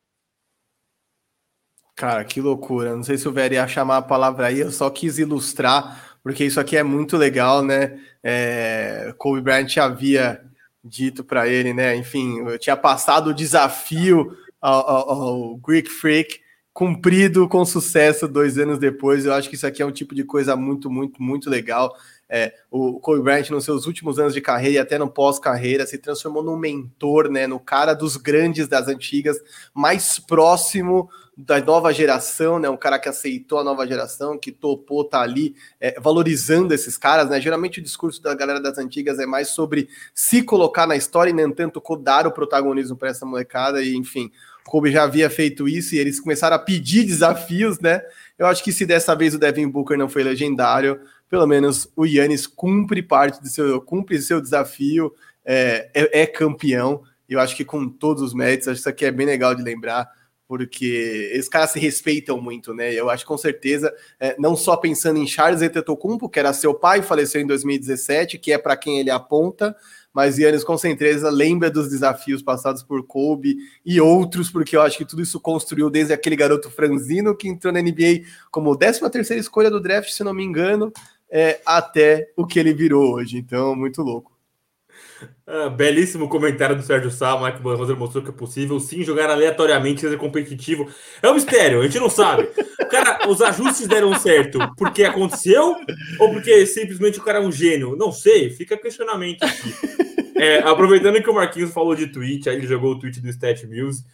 Cara, que loucura. Não sei se o Veri ia chamar a palavra aí, eu só quis ilustrar, porque isso aqui é muito legal, né? É, Kobe Bryant havia dito para ele, né? Enfim, eu tinha passado o desafio ao, ao, ao, Greek Freak, cumprido com sucesso dois anos depois. Eu acho que isso aqui é um tipo de coisa muito, muito, muito legal. É, o Kobe Bryant, nos seus últimos anos de carreira e até no pós-carreira, se transformou num mentor, né? No cara dos grandes das antigas, mais próximo da nova geração, né? Um cara que aceitou a nova geração, que topou tá ali é, valorizando esses caras, né? Geralmente o discurso da galera das antigas é mais sobre se colocar na história e nem tanto dar o protagonismo para essa molecada e enfim. Kobe já havia feito isso e eles começaram a pedir desafios, né? Eu acho que se dessa vez o Devin Booker não foi legendário, pelo menos o Yannis cumpre parte do seu, cumpre seu desafio, é, é, é campeão. Eu acho que com todos os méritos, acho que isso aqui é bem legal de lembrar porque esses caras se respeitam muito, né? Eu acho com certeza, é, não só pensando em Charles Antetokounmpo, que era seu pai, faleceu em 2017, que é para quem ele aponta, mas Yannis com certeza lembra dos desafios passados por Kobe e outros, porque eu acho que tudo isso construiu desde aquele garoto franzino que entrou na NBA como 13 terceira escolha do draft, se não me engano, é, até o que ele virou hoje. Então, muito louco. Ah, belíssimo comentário do Sérgio Sá, Mike Banhoser mostrou que é possível sim jogar aleatoriamente, ser competitivo. É um mistério, a gente não sabe. Cara, os ajustes deram certo porque aconteceu ou porque simplesmente o cara é um gênio? Não sei, fica questionamento aqui. É, aproveitando que o Marquinhos falou de tweet, aí ele jogou o tweet do Stat News.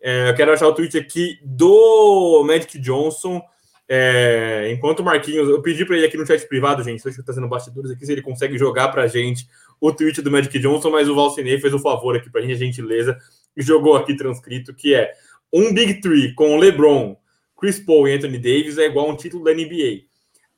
É, eu quero achar o tweet aqui do Magic Johnson. É, enquanto o Marquinhos, eu pedi para ele aqui no chat privado, gente, deixa eu fazendo bastidores aqui, se ele consegue jogar para gente o tweet do Magic Johnson, mas o Valcinei fez o um favor aqui para a gente, a gentileza, e jogou aqui transcrito, que é um Big Three com LeBron, Chris Paul e Anthony Davis é igual a um título da NBA.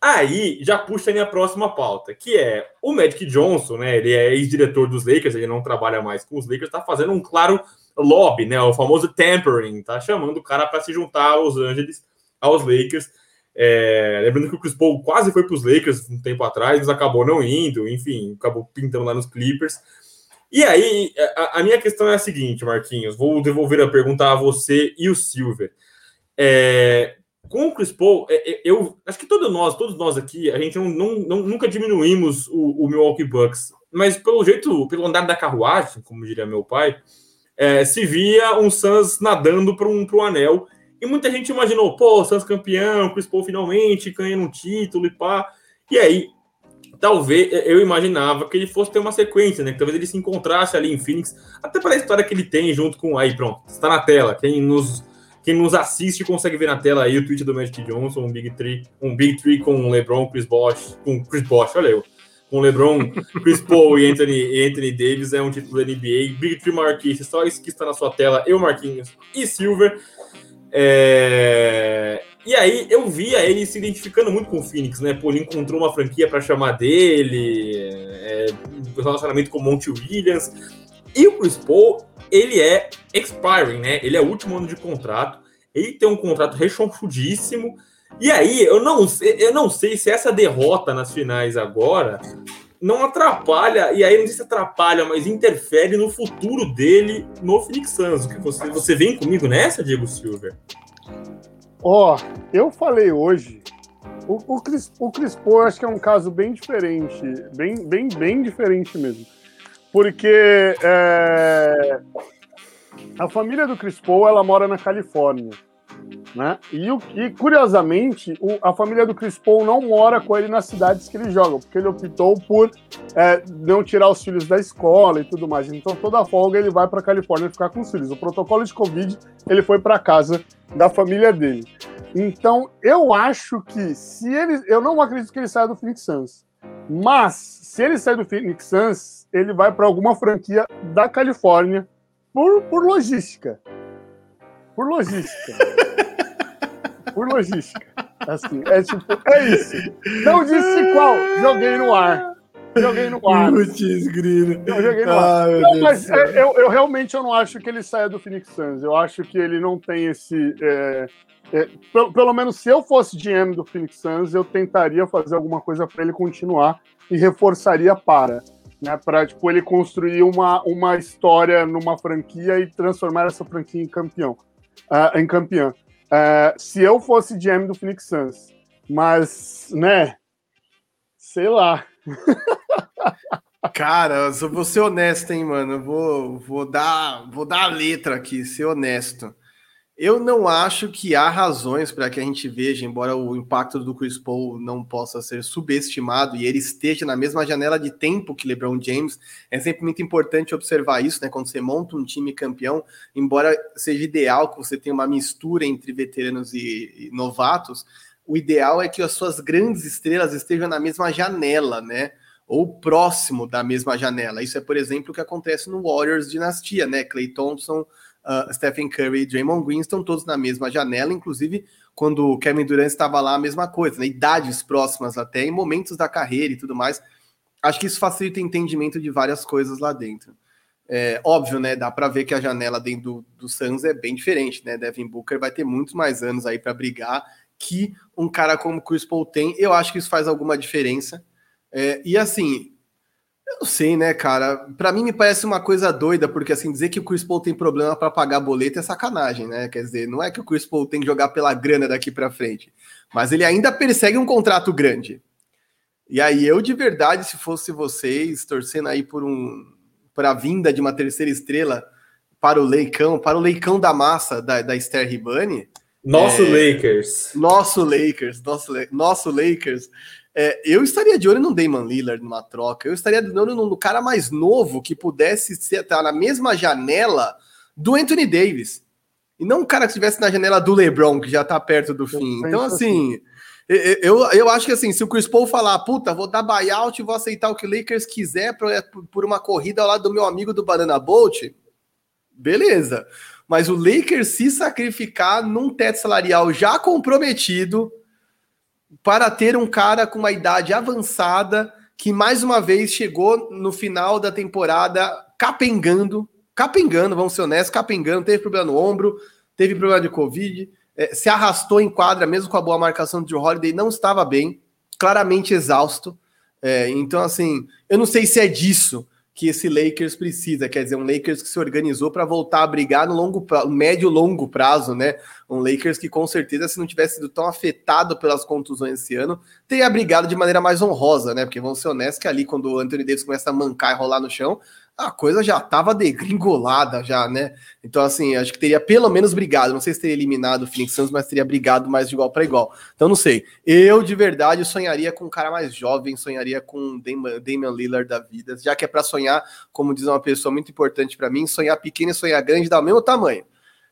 Aí já puxa a minha próxima pauta, que é o Magic Johnson, né? Ele é ex-diretor dos Lakers, ele não trabalha mais com os Lakers, tá fazendo um claro lobby, né? O famoso tampering, tá chamando o cara para se juntar aos Angeles, aos Lakers. É, lembrando que o Chris Paul quase foi para os Lakers um tempo atrás, mas acabou não indo, enfim, acabou pintando lá nos Clippers. E aí, a, a minha questão é a seguinte, Marquinhos, vou devolver a pergunta a você e o Silver. É, com o Chris Paul, é, é, eu acho que todos nós, todos nós aqui, a gente não, não, não nunca diminuímos o, o, Milwaukee Bucks, mas pelo jeito, pelo andar da carruagem, como diria meu pai, é, se via um Suns nadando para um, um anel e muita gente imaginou, pô, Santos campeão, Chris Paul finalmente ganhando um título e pá. E aí, talvez eu imaginava que ele fosse ter uma sequência, né? Que talvez ele se encontrasse ali em Phoenix, até pela história que ele tem junto com. Aí, pronto, está na tela. Quem nos, quem nos assiste consegue ver na tela aí o tweet do Magic Johnson, um Big Three, um Big Three com LeBron, Chris Bosh, com Chris Bosh, olha eu. Com LeBron, Chris Paul e Anthony, Anthony Davis é um título da NBA. Big Three Marquinhos, só isso que está na sua tela, eu, Marquinhos e Silver. É... E aí eu via ele se identificando muito com o Phoenix, né? Pô, ele encontrou uma franquia para chamar dele, é... relacionamento com o Monte Williams. E o Chris Paul, ele é expiring, né? Ele é o último ano de contrato. Ele tem um contrato rechonchudíssimo. E aí, eu não, eu não sei se essa derrota nas finais agora não atrapalha, e aí não sei se atrapalha, mas interfere no futuro dele no Phoenix Suns. Que você, você vem comigo nessa, Diego Silver? Ó, oh, eu falei hoje. O, o, Chris, o Chris Paul acho que é um caso bem diferente, bem, bem, bem diferente mesmo. Porque é, a família do Chris Paul, ela mora na Califórnia. Né? E, e curiosamente, o, a família do Chris Paul não mora com ele nas cidades que ele joga, porque ele optou por é, não tirar os filhos da escola e tudo mais. Então, toda folga ele vai para Califórnia ficar com os filhos. O protocolo de Covid, ele foi para casa da família dele. Então, eu acho que se ele. Eu não acredito que ele saia do Phoenix Suns. Mas, se ele sair do Phoenix Suns, ele vai para alguma franquia da Califórnia por, por logística. Por logística. por logística. Assim, é tipo, é isso. Não disse qual, joguei no ar. Joguei no ar. Putz, grilo. Eu joguei no ah, ar. Não, mas é, eu, eu, realmente eu não acho que ele saia do Phoenix Suns. Eu acho que ele não tem esse. É, é, pelo, pelo menos se eu fosse GM do Phoenix Suns, eu tentaria fazer alguma coisa para ele continuar e reforçaria para. Né, para tipo, ele construir uma, uma história numa franquia e transformar essa franquia em campeão uh, em campeã. Uh, se eu fosse GM do Phoenix Suns, mas, né, sei lá. Cara, eu vou ser honesto, hein, mano. Eu vou, vou, dar, vou dar a letra aqui, ser honesto. Eu não acho que há razões para que a gente veja, embora o impacto do Chris Paul não possa ser subestimado e ele esteja na mesma janela de tempo que LeBron James, é sempre muito importante observar isso, né? Quando você monta um time campeão, embora seja ideal que você tenha uma mistura entre veteranos e, e novatos, o ideal é que as suas grandes estrelas estejam na mesma janela, né? Ou próximo da mesma janela. Isso é, por exemplo, o que acontece no Warriors dinastia, né? Clay Thompson uh, Stephen Curry e Draymond Green estão todos na mesma janela, inclusive quando o Kevin Durant estava lá, a mesma coisa, né? idades próximas até, em momentos da carreira e tudo mais. Acho que isso facilita o entendimento de várias coisas lá dentro. É, óbvio, né? Dá para ver que a janela dentro do, do Suns é bem diferente, né? Devin Booker vai ter muitos mais anos aí para brigar que um cara como Chris Paul tem. Eu acho que isso faz alguma diferença. É, e assim, eu não sei, né, cara? Para mim me parece uma coisa doida, porque assim, dizer que o Chris Paul tem problema para pagar boleto é sacanagem, né? Quer dizer, não é que o Chris Paul tem que jogar pela grana daqui para frente, mas ele ainda persegue um contrato grande. E aí eu de verdade, se fosse vocês, torcendo aí por um para a vinda de uma terceira estrela para o Leicão, para o Leicão da massa da, da Esther Ribani, nosso é, Lakers. Nosso Lakers, nosso, nosso Lakers. É, eu estaria de olho no Damon Lillard numa troca. Eu estaria de olho no, cara mais novo que pudesse estar na mesma janela do Anthony Davis. E não um cara que estivesse na janela do LeBron, que já tá perto do fim. Então, assim, eu, eu acho que assim, se o Chris Paul falar, puta, vou dar buyout e vou aceitar o que o Lakers quiser por, por uma corrida ao lado do meu amigo do Banana Bolt, beleza. Mas o Lakers se sacrificar num teto salarial já comprometido para ter um cara com uma idade avançada que mais uma vez chegou no final da temporada capengando, capengando, vamos ser honestos, capengando, teve problema no ombro, teve problema de Covid, é, se arrastou em quadra, mesmo com a boa marcação de Holiday, não estava bem, claramente exausto. É, então, assim, eu não sei se é disso que esse Lakers precisa, quer dizer, um Lakers que se organizou para voltar a brigar no longo prazo, médio longo prazo, né? Um Lakers que com certeza, se não tivesse sido tão afetado pelas contusões esse ano, teria brigado de maneira mais honrosa, né? Porque vamos ser honestos que ali, quando o Anthony Davis começa a mancar e rolar no chão, a coisa já estava degringolada já, né? Então, assim, acho que teria pelo menos brigado. Não sei se teria eliminado o Phoenix Suns, mas teria brigado mais de igual para igual. Então, não sei. Eu, de verdade, sonharia com um cara mais jovem, sonharia com Damian, Damian Lillard da vida, já que é para sonhar, como diz uma pessoa muito importante para mim, sonhar pequeno e sonhar grande dá o mesmo tamanho.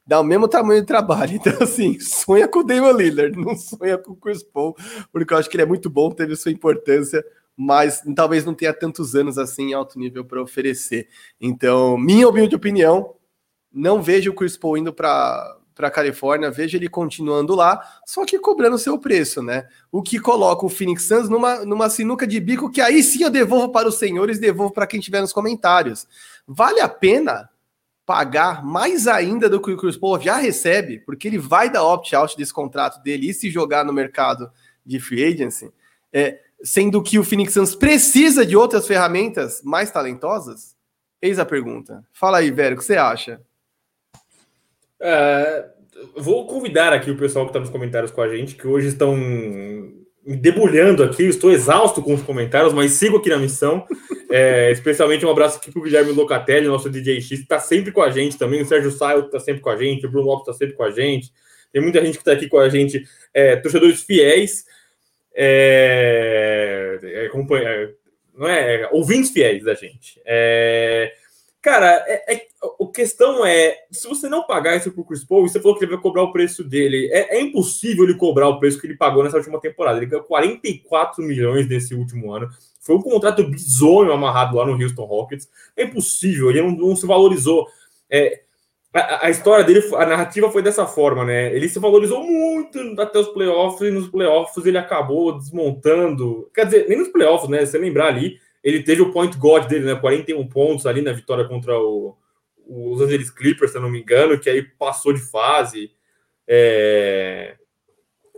Dá o mesmo tamanho de trabalho. Então, assim, sonha com o Damian Lillard, não sonha com o Chris Paul, porque eu acho que ele é muito bom, teve sua importância mas talvez não tenha tantos anos assim em alto nível para oferecer. Então, minha humilde opinião, não vejo o Chris Paul indo para para Califórnia, vejo ele continuando lá, só que cobrando seu preço, né? O que coloca o Phoenix Suns numa, numa sinuca de bico que aí sim eu devolvo para os senhores, devolvo para quem tiver nos comentários. Vale a pena pagar mais ainda do que o Chris Paul já recebe, porque ele vai dar opt-out desse contrato dele e se jogar no mercado de free agency? É, sendo que o Phoenix Suns precisa de outras ferramentas mais talentosas? Eis a pergunta. Fala aí, velho, o que você acha? É, vou convidar aqui o pessoal que está nos comentários com a gente, que hoje estão me debulhando aqui, estou exausto com os comentários, mas sigo aqui na missão. É, especialmente um abraço aqui para o Guilherme Locatelli, nosso DJ X, que está sempre com a gente também. O Sérgio Saio está sempre com a gente, o Bruno Lopes está sempre com a gente. Tem muita gente que está aqui com a gente, é, torcedores fiéis, é, é, é não é, ouvintes fiéis da gente. É, Cara, é, é, a questão é: se você não pagar isso pro Chris Paul, você falou que ele vai cobrar o preço dele. É, é, impossível ele cobrar o preço que ele pagou nessa última temporada. Ele ganhou 44 milhões nesse último ano. Foi um contrato bizonho amarrado lá no Houston Rockets. É impossível, ele não, não se valorizou. É, a, história dele, a narrativa foi dessa forma, né? Ele se valorizou muito até os playoffs, e nos playoffs ele acabou desmontando. Quer dizer, nem nos playoffs, né? Se você lembrar ali ele teve o point god dele, né? 41 pontos ali na vitória contra o, os Angeles Clippers, se eu não me engano, que aí passou de fase. É...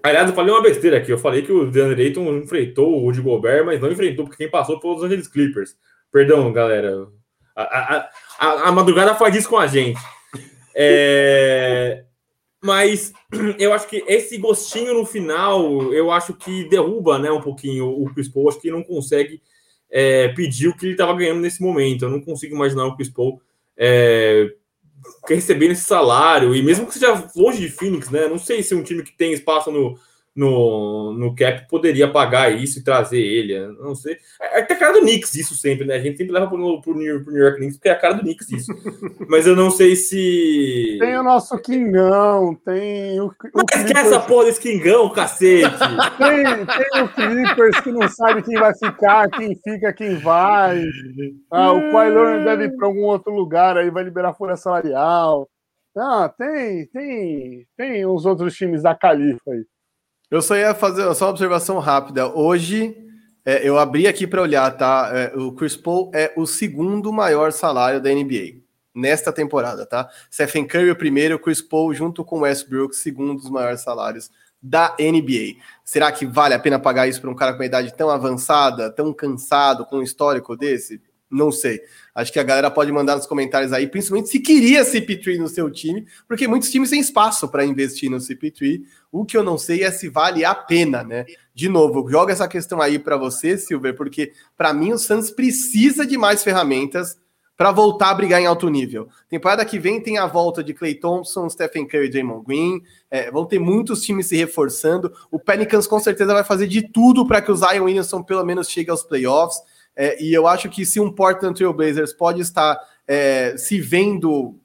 Aliás, eu falei uma besteira aqui. Eu falei que o DeAndre Ayton enfrentou o Rudy Gobert, mas não enfrentou, porque quem passou foi os Angeles Clippers. Perdão, galera. A, a, a, a madrugada faz isso com a gente. É... Mas eu acho que esse gostinho no final, eu acho que derruba né, um pouquinho o Chris Paul. Acho que não consegue é, pedir o que ele estava ganhando nesse momento. Eu não consigo imaginar o Chris Paul é, recebendo esse salário, e mesmo que seja longe de Phoenix, né? Não sei se um time que tem espaço no, no, no cap poderia pagar isso e trazer ele. Não sei. É, é a cara do Knicks isso sempre, né? A gente sempre leva pro, pro, New, pro New York Knicks porque é a cara do Knicks isso. Mas eu não sei se. Tem o nosso Kingão, tem o. o esquece essa porra desse Kingão, cacete! tem, tem o Clippers que não sabe quem vai ficar, quem fica, quem vai. Ah, o Kawhi deve ir para algum outro lugar aí, vai liberar folha salarial. Ah, tem, tem, tem os outros times da Califa aí. Eu só ia fazer só uma observação rápida. Hoje, é, eu abri aqui para olhar, tá? É, o Chris Paul é o segundo maior salário da NBA nesta temporada, tá? Stephen Curry o primeiro, Chris Paul junto com Westbrook, segundo dos maiores salários da NBA. Será que vale a pena pagar isso para um cara com uma idade tão avançada, tão cansado, com um histórico desse? Não sei. Acho que a galera pode mandar nos comentários aí, principalmente se queria CP3 no seu time, porque muitos times têm espaço para investir no CP3. O que eu não sei é se vale a pena, né? De novo, joga essa questão aí para você, Silver, porque para mim o Santos precisa de mais ferramentas para voltar a brigar em alto nível. Temporada que vem tem a volta de Clay Thompson, Stephen Curry, Draymond Green. É, vão ter muitos times se reforçando. O Pelicans com certeza vai fazer de tudo para que o Zion Williamson pelo menos chegue aos playoffs. É, e eu acho que se um Portland Trail Blazers pode estar é, se vendo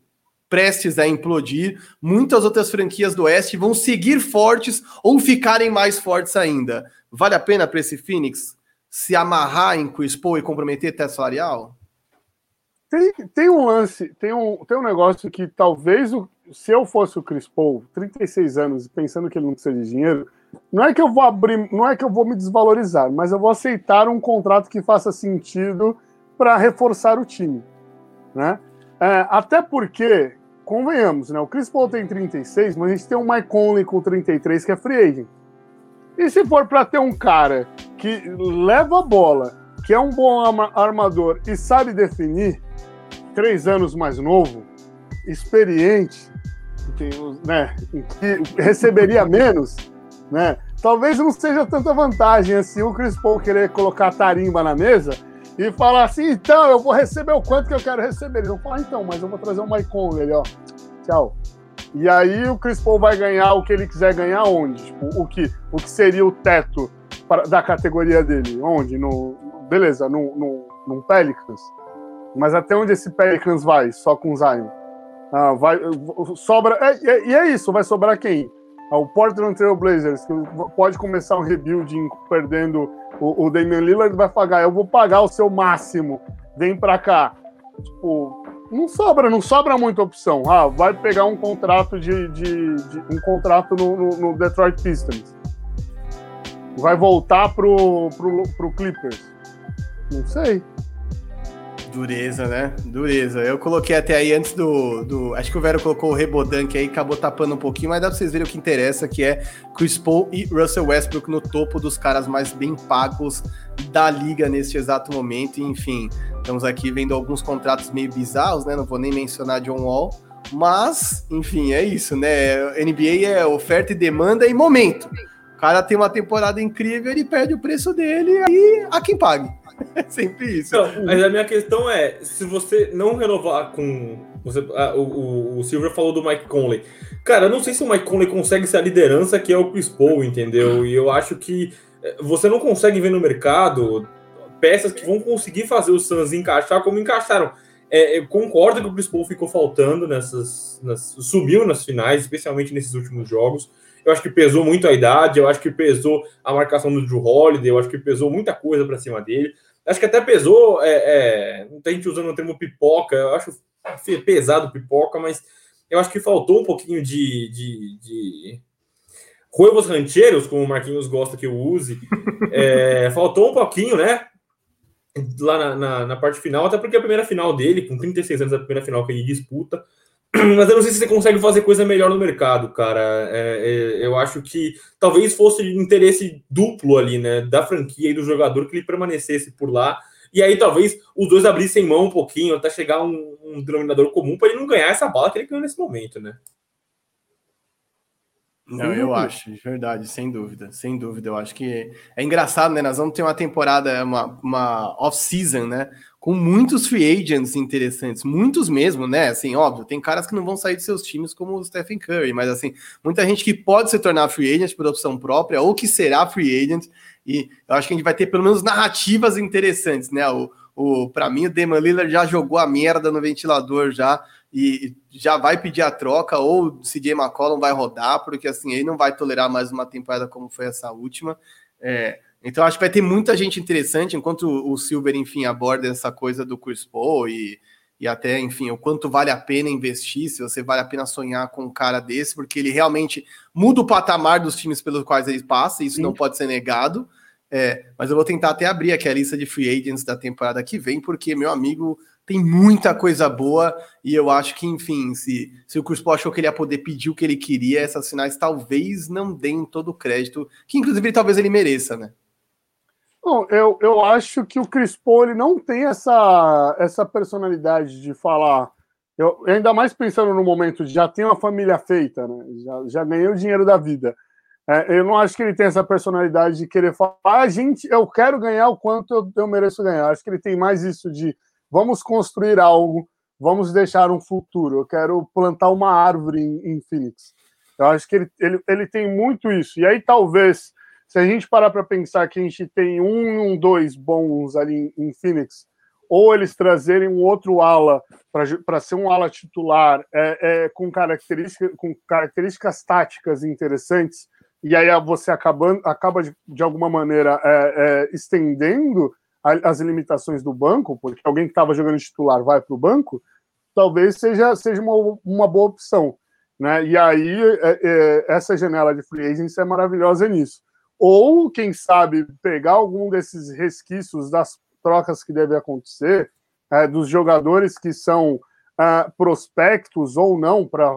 prestes a implodir, muitas outras franquias do Oeste vão seguir fortes ou ficarem mais fortes ainda. Vale a pena para esse Phoenix se amarrar em Chris Paul e comprometer teto salarial? Tem, tem um lance, tem um, tem um negócio que talvez, o, se eu fosse o Chris Paul, 36 anos, pensando que ele não precisa de dinheiro, não é que eu vou abrir, não é que eu vou me desvalorizar, mas eu vou aceitar um contrato que faça sentido para reforçar o time, né? É, até porque, convenhamos, né? O Chris Paul tem 36, mas a gente tem um Mike Conley com 33 que é free agent. E se for para ter um cara que leva a bola, que é um bom armador e sabe definir, três anos mais novo, experiente, né, que receberia menos, né? Talvez não seja tanta vantagem assim o Chris Paul querer colocar tarimba na mesa e falar assim, então, eu vou receber o quanto que eu quero receber. Eles vão falar, então, mas eu vou trazer o Mike Conley, ó. Tchau. E aí o Chris Paul vai ganhar o que ele quiser ganhar onde? Tipo, o que, o que seria o teto pra, da categoria dele? Onde? No, beleza, no, no, no Pelicans. Mas até onde esse Pelicans vai? Só com Zion? Ah, vai, sobra. É, e é, é isso, vai sobrar quem? O Portland Trail Blazers, que pode começar um rebuilding perdendo o, o Damian Lillard, vai pagar, eu vou pagar o seu máximo, vem para cá. Tipo, não sobra, não sobra muita opção. Ah, vai pegar um contrato de, de, de um contrato no, no, no, Detroit Pistons. Vai voltar pro, pro, pro Clippers. Não sei. Dureza, né? Dureza. Eu coloquei até aí antes do. do acho que o Vero colocou o Rebodank aí, acabou tapando um pouquinho, mas dá pra vocês verem o que interessa, que é Chris Paul e Russell Westbrook no topo dos caras mais bem pagos da liga neste exato momento. E, enfim, estamos aqui vendo alguns contratos meio bizarros, né? Não vou nem mencionar John Wall. Mas, enfim, é isso, né? NBA é oferta e demanda e momento. O cara tem uma temporada incrível, ele perde o preço dele, aí a quem pague. É sempre isso. Não, mas a minha questão é: se você não renovar com. Você, o, o, Silver falou do Mike Conley. Cara, eu não sei se o Mike Conley consegue ser a liderança que é o Chris Paul, entendeu? E eu acho que eh, você não consegue ver no mercado peças que vão conseguir fazer o Suns encaixar como encaixaram. É, eu concordo que o Chris Paul ficou faltando nessas, nessas. subiu nas finais, especialmente nesses últimos jogos. Eu acho que pesou muito a idade, eu acho que pesou a marcação do Drew Holiday, eu acho que pesou muita coisa para cima dele. Acho que até pesou, é, é, não tem gente usando o termo pipoca, eu acho pesado pipoca, mas eu acho que faltou um pouquinho de, de, de rancheiros, como o Marquinhos gosta que eu use. É, faltou um pouquinho, né? Lá na, na, na, parte final, até porque a primeira final dele, com 36 anos, a primeira final que ele disputa, mas eu não sei se você consegue fazer coisa melhor no mercado, cara. É, é, eu acho que talvez fosse interesse duplo ali, né? Da franquia e do jogador que ele permanecesse por lá. E aí talvez os dois abrissem mão um pouquinho até chegar um, um denominador comum para ele não ganhar essa bala que ele ganhou nesse momento, né? Não, eu acho, de verdade, sem dúvida, sem dúvida. Eu acho que é engraçado, né? Nós vamos ter uma temporada, uma, uma off-season, né? Com muitos free agents interessantes, muitos mesmo, né? Assim, óbvio, tem caras que não vão sair de seus times como o Stephen Curry, mas assim, muita gente que pode se tornar free agent por opção própria ou que será free agent, e eu acho que a gente vai ter pelo menos narrativas interessantes, né? O, o para mim o Damon Lillard já jogou a merda no ventilador já e já vai pedir a troca ou o CJ McCollum vai rodar, porque assim, ele não vai tolerar mais uma temporada como foi essa última. É, então acho que vai ter muita gente interessante, enquanto o Silver, enfim, aborda essa coisa do Chris Paul e, e até, enfim, o quanto vale a pena investir, se você vale a pena sonhar com um cara desse, porque ele realmente muda o patamar dos times pelos quais ele passa, e isso Sim. não pode ser negado. É, mas eu vou tentar até abrir aqui a lista de free agents da temporada que vem, porque, meu amigo, tem muita coisa boa e eu acho que, enfim, se, se o Chris Paul achou que ele ia poder pedir o que ele queria, essas finais talvez não deem todo o crédito, que inclusive talvez ele mereça, né? Bom, eu, eu acho que o Chris Paul ele não tem essa, essa personalidade de falar. Eu, ainda mais pensando no momento de já tem uma família feita, né? já, já ganhei o dinheiro da vida. É, eu não acho que ele tem essa personalidade de querer falar, ah, gente, eu quero ganhar o quanto eu, eu mereço ganhar. Acho que ele tem mais isso de vamos construir algo, vamos deixar um futuro. Eu quero plantar uma árvore em, em Phoenix. Eu acho que ele, ele, ele tem muito isso. E aí talvez se a gente parar para pensar que a gente tem um um dois bons ali em, Phoenix, ou eles trazerem um outro ala para ser um ala titular é, é, com, característica, com características táticas interessantes, e aí você acabando, acaba de, de alguma maneira é, é estendendo as limitações do banco, porque alguém que estava jogando titular vai para o banco, talvez seja, seja uma, uma boa opção. Né? E aí, é, é, essa janela de free agency é maravilhosa nisso ou, quem sabe, pegar algum desses resquícios das trocas que devem acontecer, é, dos jogadores que são é, prospectos ou não para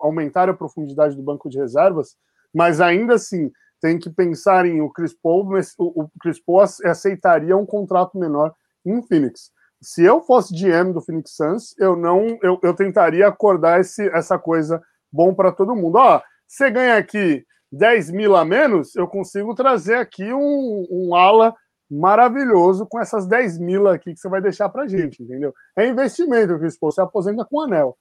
aumentar a profundidade do banco de reservas, mas ainda assim tem que pensar em o Chris Paul, o Chris Paul aceitaria um contrato menor em Phoenix. Se eu fosse GM do Phoenix Suns, eu não, eu, eu tentaria acordar esse, essa coisa bom para todo mundo. Ó, você ganha aqui 10 mil a menos, eu consigo trazer aqui um, um ala maravilhoso com essas 10 mil aqui que você vai deixar para gente, entendeu? É investimento, Cris você aposenta com anel.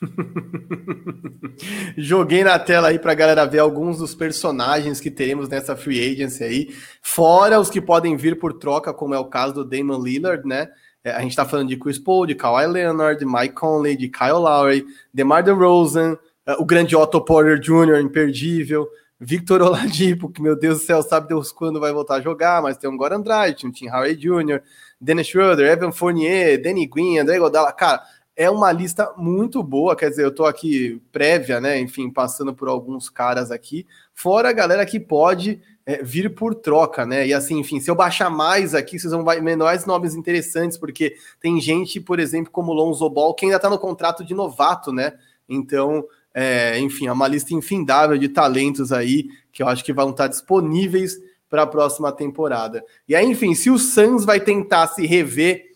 Joguei na tela aí para galera ver alguns dos personagens que teremos nessa free agency aí, fora os que podem vir por troca, como é o caso do Damon Lillard, né? É, a gente está falando de Chris Paul, de Kawhi Leonard, de Mike Conley, de Kyle Lowry, DeMar DeRozan, o grande Otto Porter Jr., imperdível, Victor Oladipo, que meu Deus do céu, sabe Deus quando vai voltar a jogar, mas tem um Goran Dragic, um Tim Howard Jr., Dennis Schroeder, Evan Fournier, Danny Green, André Godala, cara, é uma lista muito boa, quer dizer, eu tô aqui prévia, né? Enfim, passando por alguns caras aqui, fora a galera que pode é, vir por troca, né? E assim, enfim, se eu baixar mais aqui, vocês vão ver mais nomes interessantes, porque tem gente, por exemplo, como Lonzo Ball, que ainda tá no contrato de novato, né? Então, é, enfim, é uma lista infindável de talentos aí que eu acho que vão estar disponíveis para a próxima temporada. E aí, enfim, se o Suns vai tentar se rever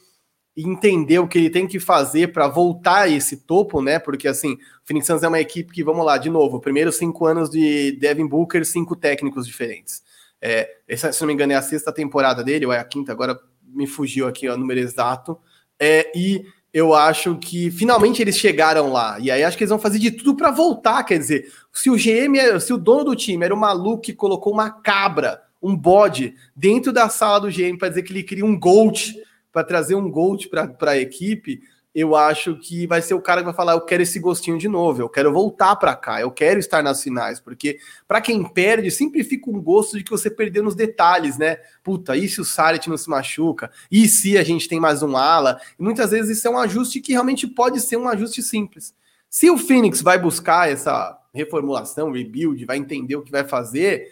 e entender o que ele tem que fazer para voltar a esse topo, né? Porque assim, o Phoenix Suns é uma equipe que, vamos lá, de novo, primeiros cinco anos de Devin Booker, cinco técnicos diferentes. É, essa, se não me engano, é a sexta temporada dele, ou é a quinta, agora me fugiu aqui o número exato. É, e eu acho que finalmente eles chegaram lá. E aí acho que eles vão fazer de tudo para voltar. Quer dizer, se o GM, é, se o dono do time era o maluco que colocou uma cabra, um bode, dentro da sala do GM para dizer que ele queria um Gold, para trazer um Gold para a equipe, eu acho que vai ser o cara que vai falar: eu quero esse gostinho de novo, eu quero voltar para cá, eu quero estar nas finais, porque para quem perde, sempre fica um gosto de que você perdeu nos detalhes, né? Puta, e se o Saret não se machuca? E se a gente tem mais um ala? E muitas vezes isso é um ajuste que realmente pode ser um ajuste simples. Se o Phoenix vai buscar essa reformulação, rebuild, vai entender o que vai fazer.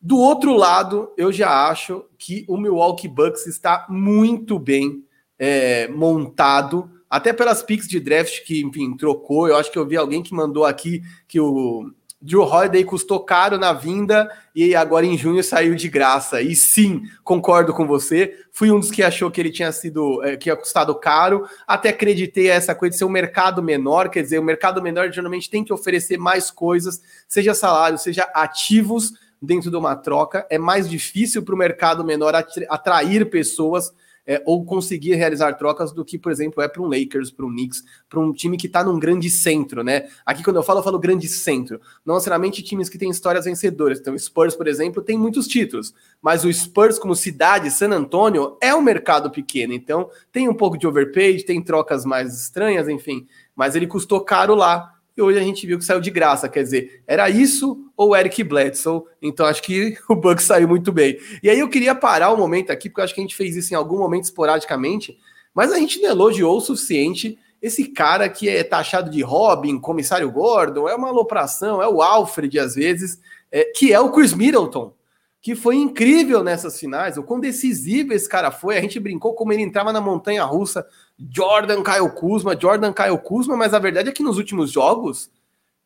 Do outro lado, eu já acho que o Milwaukee Bucks está muito bem é, montado até pelas picks de draft que, enfim, trocou. Eu acho que eu vi alguém que mandou aqui que o Drew Holiday custou caro na vinda e agora em junho saiu de graça. E sim, concordo com você. Fui um dos que achou que ele tinha sido, é, que ia custado caro. Até acreditei essa coisa de ser um mercado menor, quer dizer, o mercado menor geralmente tem que oferecer mais coisas, seja salário, seja ativos dentro de uma troca. É mais difícil para o mercado menor atrair pessoas é, ou conseguir realizar trocas do que, por exemplo, é para um Lakers, para um Knicks, para um time que está num grande centro, né? Aqui, quando eu falo, eu falo grande centro. Não necessariamente times que têm histórias vencedoras. Então, o Spurs, por exemplo, tem muitos títulos, mas o Spurs, como cidade, San Antonio, é um mercado pequeno. Então, tem um pouco de overpaid, tem trocas mais estranhas, enfim. Mas ele custou caro lá e hoje a gente viu que saiu de graça. Quer dizer, era isso ou Eric Bledsoe? Então acho que o Bucks saiu muito bem. E aí eu queria parar um momento aqui, porque eu acho que a gente fez isso em algum momento esporadicamente, mas a gente não elogiou o suficiente esse cara que é taxado de Robin, comissário Gordon, é uma alopração, é o Alfred às vezes, é, que é o Chris Middleton, que foi incrível nessas finais, o quão decisivo esse cara foi. A gente brincou como ele entrava na montanha russa Jordan Caio Kuzma, Jordan Caio Kuzma, mas a verdade é que nos últimos jogos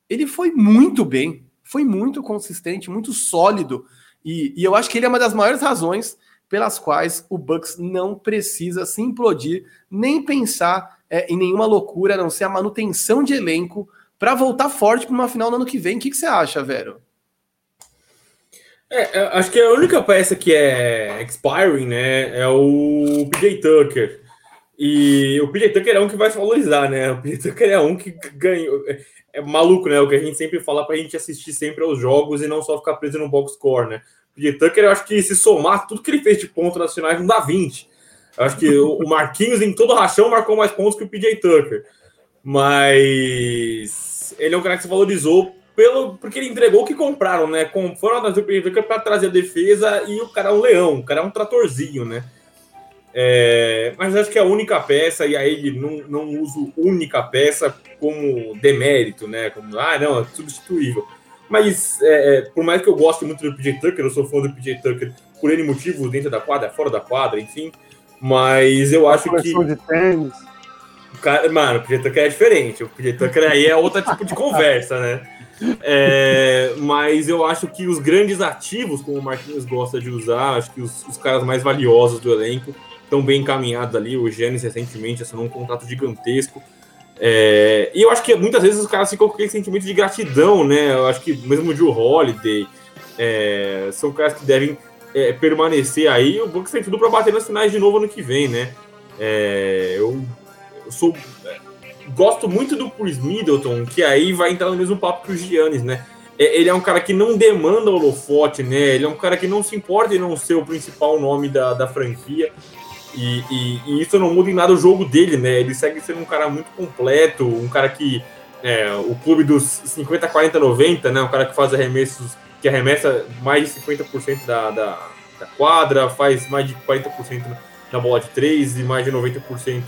ele foi muito bem, foi muito consistente, muito sólido, e, e eu acho que ele é uma das maiores razões pelas quais o Bucks não precisa se implodir, nem pensar é, em nenhuma loucura, a não ser a manutenção de elenco para voltar forte para uma final no ano que vem. O que, que você acha, Vero? É, acho que a única peça que é expiring, né, é o PJ Tucker. E o PJ Tucker é um que vai se valorizar, né? O PJ Tucker é um que ganhou. É, é maluco, né? O que a gente sempre fala pra gente assistir sempre aos jogos e não só ficar preso no box score, né? O PJ Tucker, eu acho que se somar tudo que ele fez de ponto nacionais, não dá 20. Eu acho que o Marquinhos, em todo rachão, marcou mais pontos que o PJ Tucker. Mas ele é um cara que se valorizou pelo, porque ele entregou o que compraram, né? Foram atrás do PJ Tucker para trazer a defesa e o cara é um leão, o cara é um tratorzinho, né? É, mas acho que é a única peça, e aí não, não uso única peça como demérito, né? Como, ah, não, é substituível. Mas é, é por mais que eu goste muito do PJ Tucker, eu sou fã do PJ Tucker por N motivos, dentro da quadra, fora da quadra, enfim. Mas eu acho que. De tênis. Cara, mano, o PJ Tucker é diferente. O PJ Tucker aí é outro tipo de conversa, né? É, mas eu acho que os grandes ativos, como o Marquinhos gosta de usar, acho que os, os caras mais valiosos do elenco estão bem encaminhados ali. O Gênesis recentemente assinou um contrato gigantesco. É, e eu acho que muitas vezes os caras ficam com aquele sentimento de gratidão, né? Eu acho que mesmo o Joe Holiday é, são caras que devem é, permanecer aí. O Bucks tem tudo para bater nas finais de novo ano que vem, né? É, eu, eu, sou é, gosto muito do Chris Middleton, que aí vai entrar no mesmo papo que o Giannis, né? É, ele é um cara que não demanda holofote, né? Ele é um cara que não se importa em não ser o principal nome da, da franquia. E, e, e, isso não muda em nada o jogo dele, né? Ele segue sendo um cara muito completo, um cara que. É, o clube dos 50, 40, 90, né? Um cara que faz arremessos, que arremessa mais de 50% da, da, da quadra, faz mais de 40% na bola de 3 e mais de 90%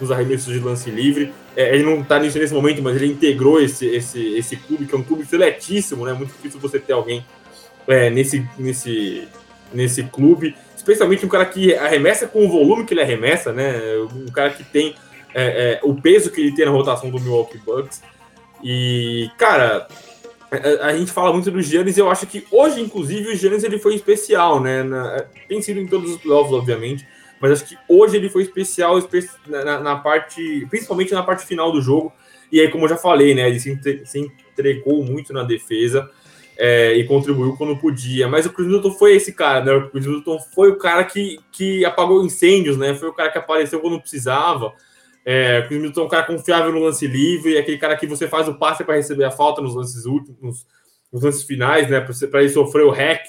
nos arremessos de lance livre. É, ele não está nisso nesse momento, mas ele integrou esse, esse, esse clube, que é um clube filetíssimo, né? Muito difícil você ter alguém é, nesse, nesse, nesse clube, especialmente um cara que arremessa com o volume que ele arremessa, né? Um cara que tem é, é, o peso que ele tem na rotação do Milwaukee Bucks. E, cara, a, a gente fala muito do Giannis, eu acho que hoje, inclusive, o Giannis ele foi especial, né? Na, tem sido em todos os playoffs, obviamente, mas acho que hoje ele foi especial na, na, parte, principalmente na parte final do jogo. E aí, como eu já falei, né? Ele se, se entregou muito na defesa é, e contribuiu quando podia. Mas o Chris Middleton foi esse cara, né? O Chris Middleton foi o cara que, que apagou incêndios, né? Foi o cara que apareceu quando precisava. É, o Chris Middleton é um cara confiável no lance livre, é aquele cara que você faz o passe para receber a falta nos lances últimos, nos lances finais, né? Para ele sofrer o hack.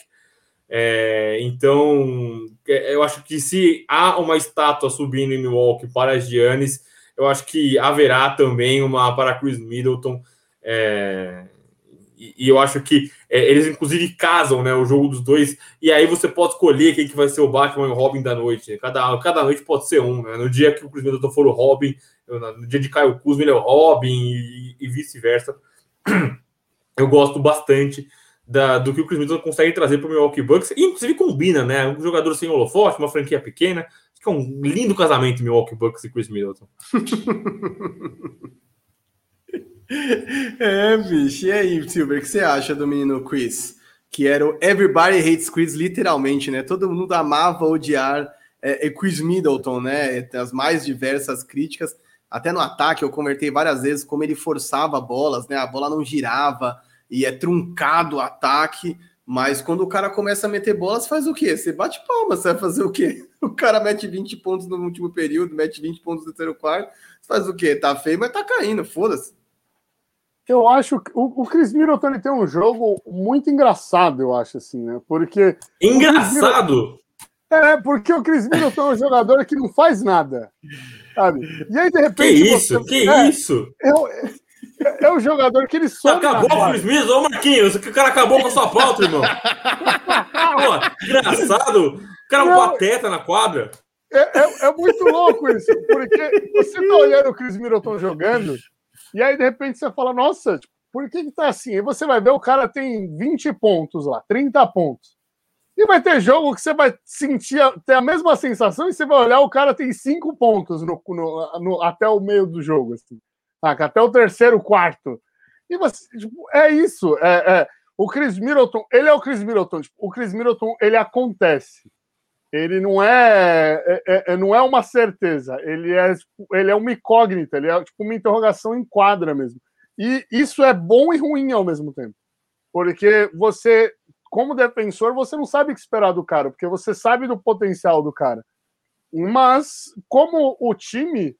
É, então, é, eu acho que se há uma estátua subindo em Milwaukee para Giannis, eu acho que haverá também uma para Chris Middleton. É, e, e, eu acho que é, eles, inclusive, casam né, o jogo dos dois. E aí você pode escolher quem que vai ser o Batman e o Robin da noite. Cada, cada noite pode ser um. Né? No dia que o Middleton for o Robin, no dia de Caio Kuzma ele é o Robin e, e vice-versa. Eu gosto bastante da, do que o Chris Middleton consegue trazer para o Milwaukee Bucks. E, inclusive, combina, né? Um jogador sem holofote, uma franquia pequena. Acho que é um lindo casamento Milwaukee Bucks e Chris Middleton. É, bicho. E aí, Silver, o que você acha do menino Chris? Que era o Everybody Hates Chris, literalmente, né? Todo mundo amava odiar é, é Chris Middleton, né? As mais diversas críticas. Até no ataque, eu convertei várias vezes como ele forçava bolas, né? A bola não girava e é truncado o ataque. Mas quando o cara começa a meter bolas, faz o quê? Você bate palma, você vai fazer o quê? O cara mete 20 pontos no último período, mete 20 pontos no terceiro quarto, faz o quê? Tá feio, mas tá caindo, foda-se. Eu acho que o, o Chris Middleton ele tem um jogo muito engraçado, eu acho, assim, né? Porque. Engraçado? É, porque o Chris Middleton é um jogador que não faz nada. Sabe? E aí, de repente. Que isso? Você... Que é, isso? É, é, é, o jogador que ele só. Acabou com o Chris Middleton, ô Marquinhos, o cara acabou com a sua pauta, irmão. Pô, engraçado. O cara é um pateta na quadra. É, é, é, muito louco isso, porque você tá olhando o Chris Middleton jogando e aí, de repente, você fala, nossa, tipo, por que, que tá assim? E você vai ver, o cara tem 20 pontos lá, 30 pontos. E vai ter jogo que você vai sentir, ter a mesma sensação, e você vai olhar, o cara tem 5 pontos no, no, no, até o meio do jogo, assim. até o terceiro, quarto. E você, tipo, é isso. É, é, o Chris Middleton, ele é o Chris Middleton. Tipo, o Chris Middleton, ele acontece ele não é, é, é, é, não é uma certeza, ele é, ele é uma incógnita, ele é tipo uma interrogação em quadra mesmo. E isso é bom e ruim ao mesmo tempo. Porque você, como defensor, você não sabe o que esperar do cara, porque você sabe do potencial do cara. Mas, como o time,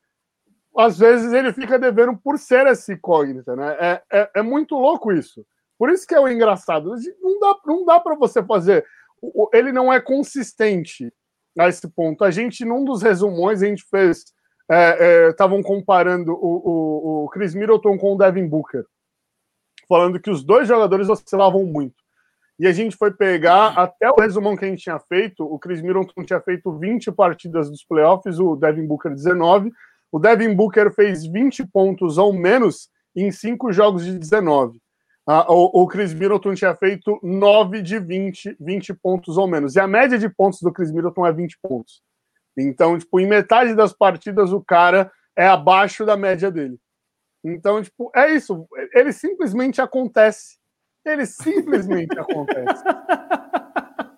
às vezes ele fica devendo por ser essa incógnita, né? É, é, é muito louco isso. Por isso que é o engraçado. Não dá, não dá para você fazer ele não é consistente a esse ponto. A gente, num dos resumões, a gente fez. Estavam é, é, comparando o, o, o, Chris Middleton com o Devin Booker, falando que os dois jogadores oscilavam muito. E a gente foi pegar até o resumão que a gente tinha feito. O Chris Middleton tinha feito 20 partidas dos playoffs, o Devin Booker 19. O Devin Booker fez 20 pontos ou menos em cinco jogos de 19. Ah, o, o Chris Middleton tinha feito 9 de 20, 20 pontos ou menos. E a média de pontos do Chris Middleton é 20 pontos. Então, tipo, em metade das partidas o cara é abaixo da média dele. Então, tipo, é isso. Ele simplesmente acontece. Ele simplesmente acontece.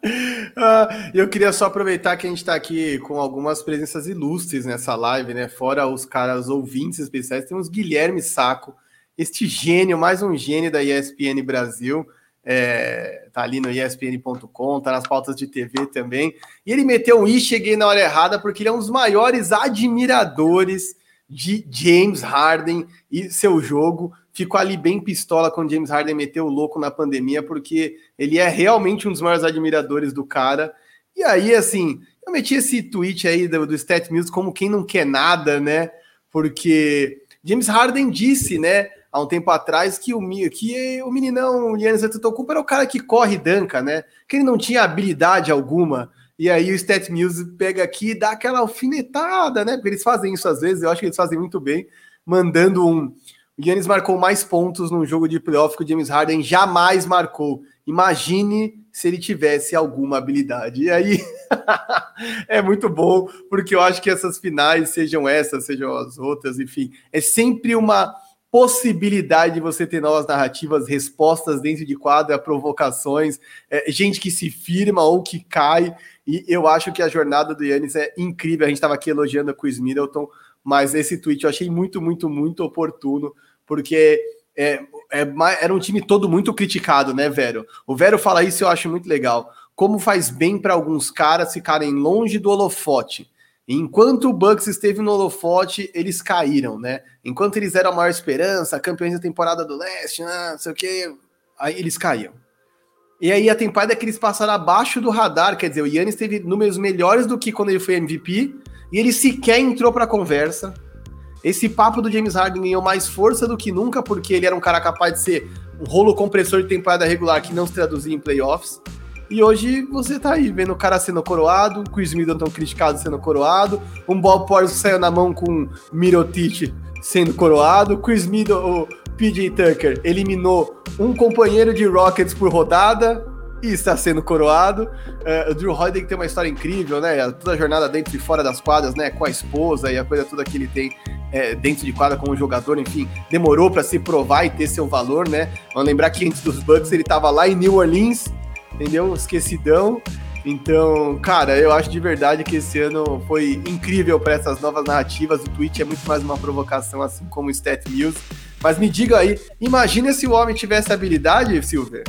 Uh, eu queria só aproveitar que a gente está aqui com algumas presenças ilustres nessa live, né? Fora os caras ouvintes especiais, temos Guilherme Saco, este gênio, mais um gênio da ESPN Brasil, é, tá ali no ESPN.com, tá nas pautas de TV também. E ele meteu um i, cheguei na hora errada, porque ele é um dos maiores admiradores de James Harden e seu jogo. Ficou ali bem pistola quando James Harden meteu o louco na pandemia, porque ele é realmente um dos maiores admiradores do cara. E aí, assim, eu meti esse tweet aí do, do Stat News como quem não quer nada, né? Porque James Harden disse, né? Há um tempo atrás que o, que o meninão Yannis Antetokounmpo era o cara que corre e danca, né? Que ele não tinha habilidade alguma E aí o Stat News pega aqui e dá aquela alfinetada, né? Porque eles fazem isso às vezes, eu acho que eles fazem muito bem, mandando um. O Yannis marcou mais pontos num jogo de playoff que o James Harden jamais marcou. Imagine se ele tivesse alguma habilidade. E aí é muito bom, porque eu acho que essas finais, sejam essas, sejam as outras, enfim, é sempre uma possibilidade de você ter novas narrativas, respostas dentro de quadra, provocações, é, gente que se firma ou que cai. E eu acho que a jornada do Yannis é incrível. A gente estava aqui elogiando a Chris Middleton, mas esse tweet eu achei muito, muito, muito oportuno, porque é, é, era um time todo muito criticado, né, Vero? O Vero fala isso, eu acho muito legal. Como faz bem para alguns caras ficarem longe do holofote. Enquanto o Bucks esteve no holofote, eles caíram, né? Enquanto eles eram a maior esperança, campeões da temporada do leste, ah, não sei o quê, aí eles caíam. E aí a temporada que eles passaram abaixo do radar, quer dizer, o Yannis teve números melhores do que quando ele foi MVP, e ele sequer entrou para a conversa. Esse papo do James Harden ganhou mais força do que nunca, porque ele era um cara capaz de ser um rolo compressor de temporada regular que não se traduzia em playoffs. E hoje você tá aí vendo o cara sendo coroado, o Chris Middleton criticado sendo coroado, um Bob Portis saiu na mão com Mirotic sendo coroado, Chris Middleton, PJ Tucker eliminou um companheiro de Rockets por rodada e está sendo coroado. Uh, o Drew Holiday tem uma história incrível, né? Toda a jornada dentro e fora das quadras, né? Com a esposa e a coisa toda que ele tem é, dentro de quadra como jogador, enfim, demorou para se provar e ter seu valor, né? Vamos lembrar que antes dos Bucks ele estava lá em New Orleans, entendeu? Esquecidão. Então, cara, eu acho de verdade que esse ano foi incrível para essas novas narrativas. O Twitch é muito mais uma provocação, assim como o Stat News. Mas me diga aí, imagina se o homem tivesse habilidade, Silver.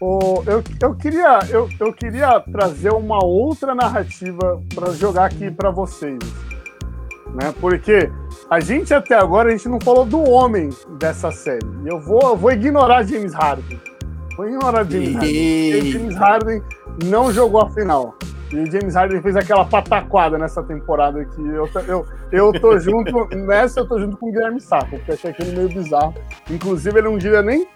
Oh, eu, eu, queria, eu, eu queria trazer uma outra narrativa para jogar aqui para vocês. Né? Porque a gente até agora a gente não falou do homem dessa série. Eu vou, eu vou ignorar James Harden. Vou ignorar James Harden. James Harden não jogou a final. E o James Harden fez aquela pataquada nessa temporada que eu, eu, eu tô junto, nessa eu tô junto com o Guilherme Saco, porque achei aquele meio bizarro. Inclusive, ele não diria nem,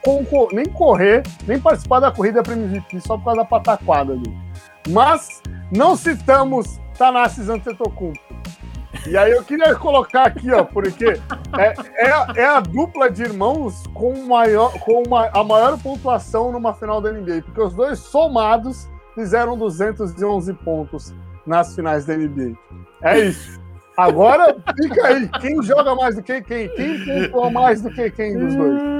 nem correr, nem participar da corrida para MVP, só por causa da pataquada ali. Mas não citamos Tanassis Antetokounmpo. E aí eu queria colocar aqui, ó, porque é, é, é a dupla de irmãos com, maior, com uma, a maior pontuação numa final da NBA, porque os dois somados fizeram 211 pontos nas finais da NBA. É isso. Agora fica aí, quem joga mais do que quem? Quem pontua mais do que quem dos dois?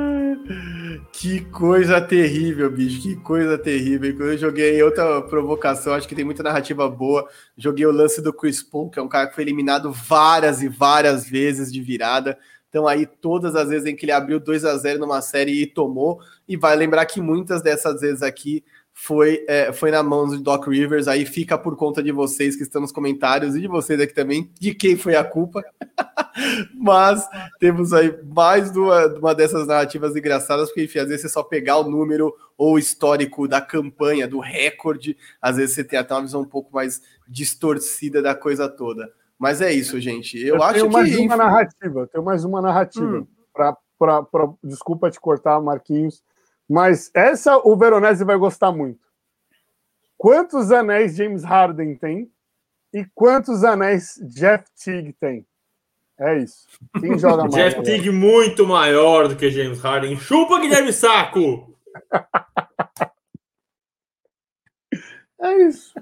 Que coisa terrível, bicho, que coisa terrível. Eu joguei outra provocação, acho que tem muita narrativa boa. Joguei o lance do Chris Paul, que é um cara que foi eliminado várias e várias vezes de virada. Então aí todas as vezes em que ele abriu 2 a 0 numa série e tomou, e vai lembrar que muitas dessas vezes aqui foi, é, foi na mão do Doc Rivers, aí fica por conta de vocês que estão nos comentários e de vocês aqui também, de quem foi a culpa. Mas temos aí mais uma, uma dessas narrativas engraçadas, porque enfim, às vezes você só pegar o número ou o histórico da campanha, do recorde, às vezes você tem até uma visão um pouco mais distorcida da coisa toda. Mas é isso, gente. Eu, eu acho tenho mais uma narrativa, tenho mais uma narrativa. Hum. Pra, pra, pra, desculpa te cortar, Marquinhos mas essa o Veronese vai gostar muito. Quantos anéis James Harden tem e quantos anéis Jeff Teague tem? É isso. Quem joga mais? Jeff Teague muito maior do que James Harden. Chupa Guilherme Saco! é isso.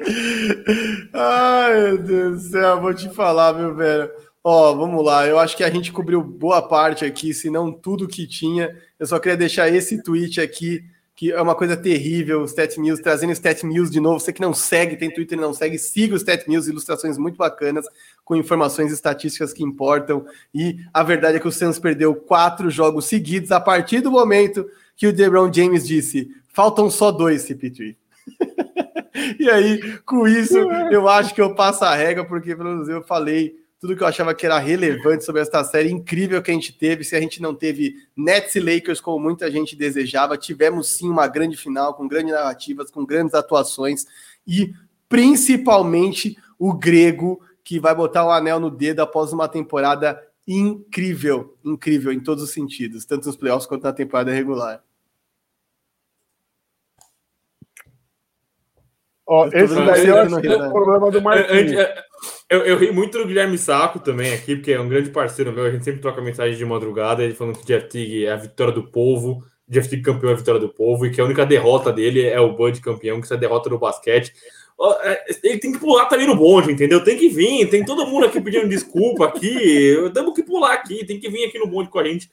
Ai, meu Deus do céu, vou te falar, meu velho. Ó, oh, vamos lá. Eu acho que a gente cobriu boa parte aqui, se não tudo que tinha. Eu só queria deixar esse tweet aqui, que é uma coisa terrível, o Stat News, trazendo o Stat News de novo. Você que não segue, tem Twitter e não segue, siga o Stat News, ilustrações muito bacanas, com informações estatísticas que importam. E a verdade é que o Suns perdeu quatro jogos seguidos a partir do momento que o LeBron James disse: faltam só dois, CP3. e aí, com isso, eu acho que eu passo a regra, porque pelo menos eu falei tudo que eu achava que era relevante sobre esta série incrível que a gente teve. Se a gente não teve Nets e Lakers como muita gente desejava, tivemos sim uma grande final, com grandes narrativas, com grandes atuações e principalmente o grego que vai botar o anel no dedo após uma temporada incrível, incrível em todos os sentidos, tanto nos playoffs quanto na temporada regular. Ó, esse daí eu acho que é o problema do Marquinhos. Eu, eu, ri muito do Guilherme Saco também aqui, porque é um grande parceiro meu. A gente sempre troca mensagem de madrugada, ele falando que o Jeff Tigg é a vitória do povo, Jeff Tigg campeão é a vitória do povo, e que a única derrota dele é o Bud campeão, que isso é derrota no basquete. É, ele tem que pular também no bonde, entendeu? Tem que vir, tem todo mundo aqui pedindo desculpa aqui. Temos que pular aqui, tem que vir aqui no bonde com a gente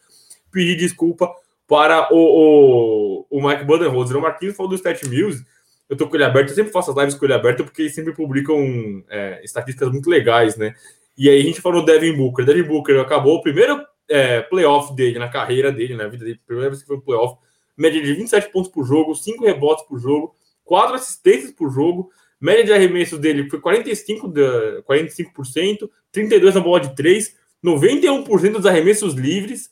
pedir desculpa para o, o, o Mike Budenholzer. O Marquinhos falou do Stat Mills. Eu tô com ele aberto, eu sempre faço as lives com ele aberto porque eles sempre publicam é, estatísticas muito legais, né? E aí a gente falou Devin Booker. Devin Booker acabou o primeiro é, playoff dele, na carreira dele, na vida dele, primeira vez que foi playoff, média de 27 pontos por jogo, 5 rebotes por jogo, 4 assistências por jogo, Média de arremessos dele foi 45, de, 45%, 32 na bola de 3, 91% dos arremessos livres,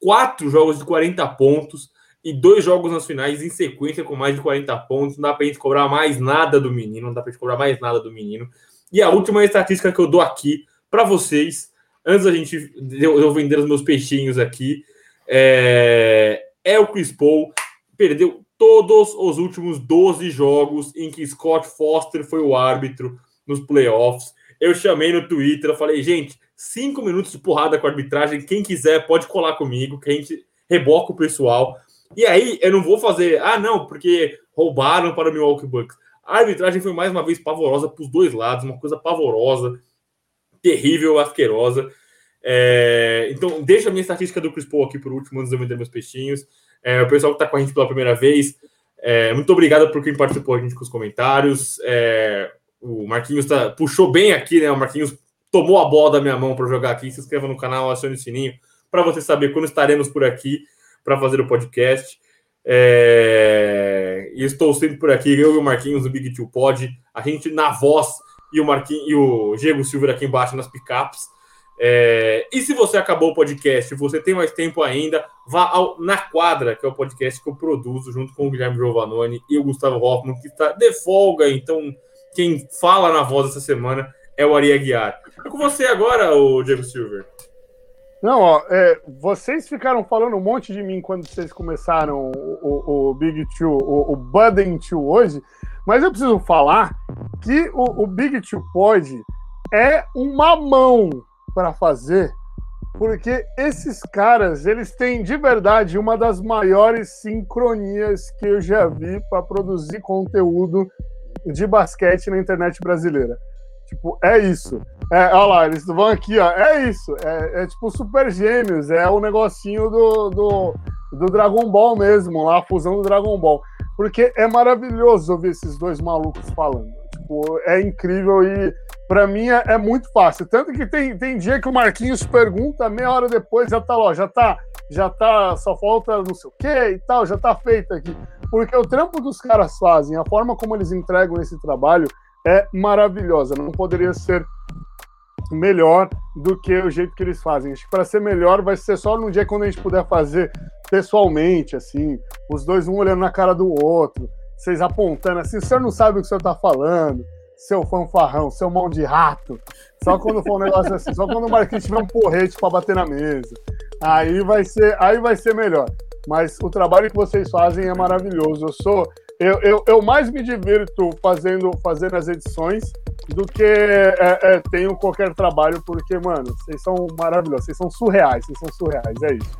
4 jogos de 40 pontos e dois jogos nas finais em sequência com mais de 40 pontos. Não dá pra gente cobrar mais nada do menino, não dá pra gente cobrar mais nada do menino. E a última estatística que eu dou aqui para vocês, antes da gente eu vender os meus peixinhos aqui, é, é o Chris Paul. Perdeu todos os últimos 12 jogos em que Scott Foster foi o árbitro nos playoffs. Eu chamei no Twitter, eu falei, gente, cinco minutos de porrada com a arbitragem. Quem quiser pode colar comigo, que a gente reboca o pessoal. E aí eu não vou fazer, ah, não, porque roubaram para o Milwaukee Bucks. A arbitragem foi mais uma vez pavorosa para os dois lados, uma coisa pavorosa, terrível, asquerosa. É... Então, deixa a minha estatística do Chris Paul aqui por último, antes de eu vender meus peixinhos. É, o pessoal que está com a gente pela primeira vez, é, muito obrigado por quem participou a gente com os comentários. É, o Marquinhos tá, puxou bem aqui, né? O Marquinhos tomou a bola da minha mão para jogar aqui. Se inscreva no canal, acione o sininho para você saber quando estaremos por aqui para fazer o podcast. É, e estou sempre por aqui, eu e o Marquinhos do Big Two Pod, a gente na voz e o Marquinhos e o Diego Silva aqui embaixo nas picapes. É, e se você acabou o podcast, você tem mais tempo ainda, vá ao Na Quadra, que é o podcast que eu produzo junto com o Guilherme Giovanoni e o Gustavo Hoffman, que está de folga. Então, quem fala na voz essa semana é o Ari Aguiar. É com você agora, o Diego Silver. Não, ó, é, vocês ficaram falando um monte de mim quando vocês começaram o, o, o Big Two, o, o Budding Two hoje, mas eu preciso falar que o, o Big Two Pod é uma mão para fazer, porque esses caras, eles têm de verdade uma das maiores sincronias que eu já vi para produzir conteúdo de basquete na internet brasileira. Tipo, é isso. É, olha lá, eles vão aqui, ó. É isso. É, é tipo Super Gêmeos. É o negocinho do, do, do Dragon Ball mesmo, lá, a fusão do Dragon Ball. Porque é maravilhoso ouvir esses dois malucos falando. Tipo, é incrível e para mim é, é, muito fácil. Tanto que tem, tem dia que o Marquinhos pergunta, meia hora depois já tá lá, já tá, já tá, só falta não sei o que e tal, já tá feito aqui. Porque o trampo que os caras fazem, a forma como eles entregam esse trabalho é maravilhosa. Não poderia ser melhor do que o jeito que eles fazem. Acho que para ser melhor vai ser só num dia quando a gente puder fazer pessoalmente, assim, os dois um olhando na cara do outro, vocês apontando assim, o senhor não sabe o que o senhor está falando, seu fanfarrão, seu mão de rato. Só quando for um negócio assim, só quando o Marquinhos tiver um porrete para bater na mesa. Aí vai ser, aí vai ser melhor. Mas o trabalho que vocês fazem é maravilhoso. Eu sou eu, eu, eu mais me divirto fazendo, fazendo as edições do que é, é, tenho qualquer trabalho, porque, mano, vocês são maravilhosos, vocês são surreais, vocês são surreais, é isso.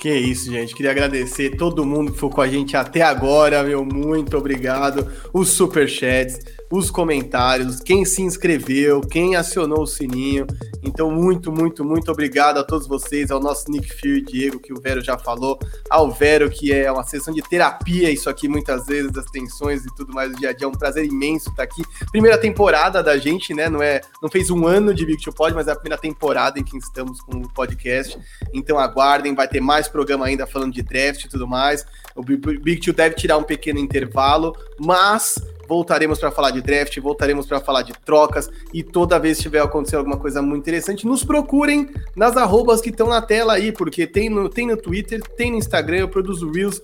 Que isso, gente. Queria agradecer todo mundo que foi com a gente até agora, meu. Muito obrigado. Os superchats, os comentários, quem se inscreveu, quem acionou o sininho. Então, muito, muito, muito obrigado a todos vocês, ao nosso Nick Fury e Diego, que o Vero já falou, ao Vero, que é uma sessão de terapia, isso aqui muitas vezes, das tensões e tudo mais do dia a dia. É um prazer imenso estar aqui. Primeira temporada da gente, né? Não é, não fez um ano de Big Two Pod, mas é a primeira temporada em que estamos com o podcast. Então aguardem, vai ter mais programa ainda falando de draft e tudo mais. O Big Two deve tirar um pequeno intervalo, mas voltaremos para falar de draft, voltaremos para falar de trocas e toda vez que tiver acontecendo alguma coisa muito interessante, nos procurem nas arrobas que estão na tela aí, porque tem no, tem no Twitter, tem no Instagram, eu produzo Reels,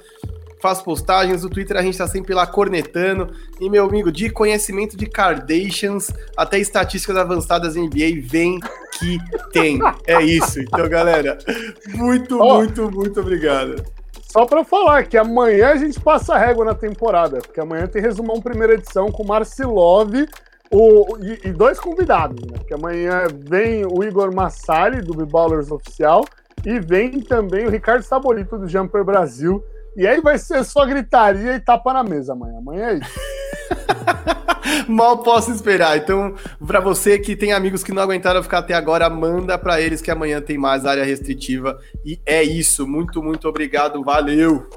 faço postagens, no Twitter a gente tá sempre lá cornetando. E, meu amigo, de conhecimento de Kardashians até estatísticas avançadas em NBA, vem que tem. É isso. Então, galera, muito, oh. muito, muito obrigado. Só para falar que amanhã a gente passa a régua na temporada, porque amanhã tem resumão primeira edição com Marcilov o, e, e, dois convidados, né? Porque amanhã vem o Igor Massali, do B-Ballers Oficial, e vem também o Ricardo Sabolito, do Jumper Brasil. E aí vai ser só gritaria e tapa na mesa amanhã. Amanhã é isso. Mal posso esperar. Então, para você que tem amigos que não aguentaram ficar até agora, manda para eles que amanhã tem mais área restritiva. E é isso. Muito, muito obrigado. Valeu.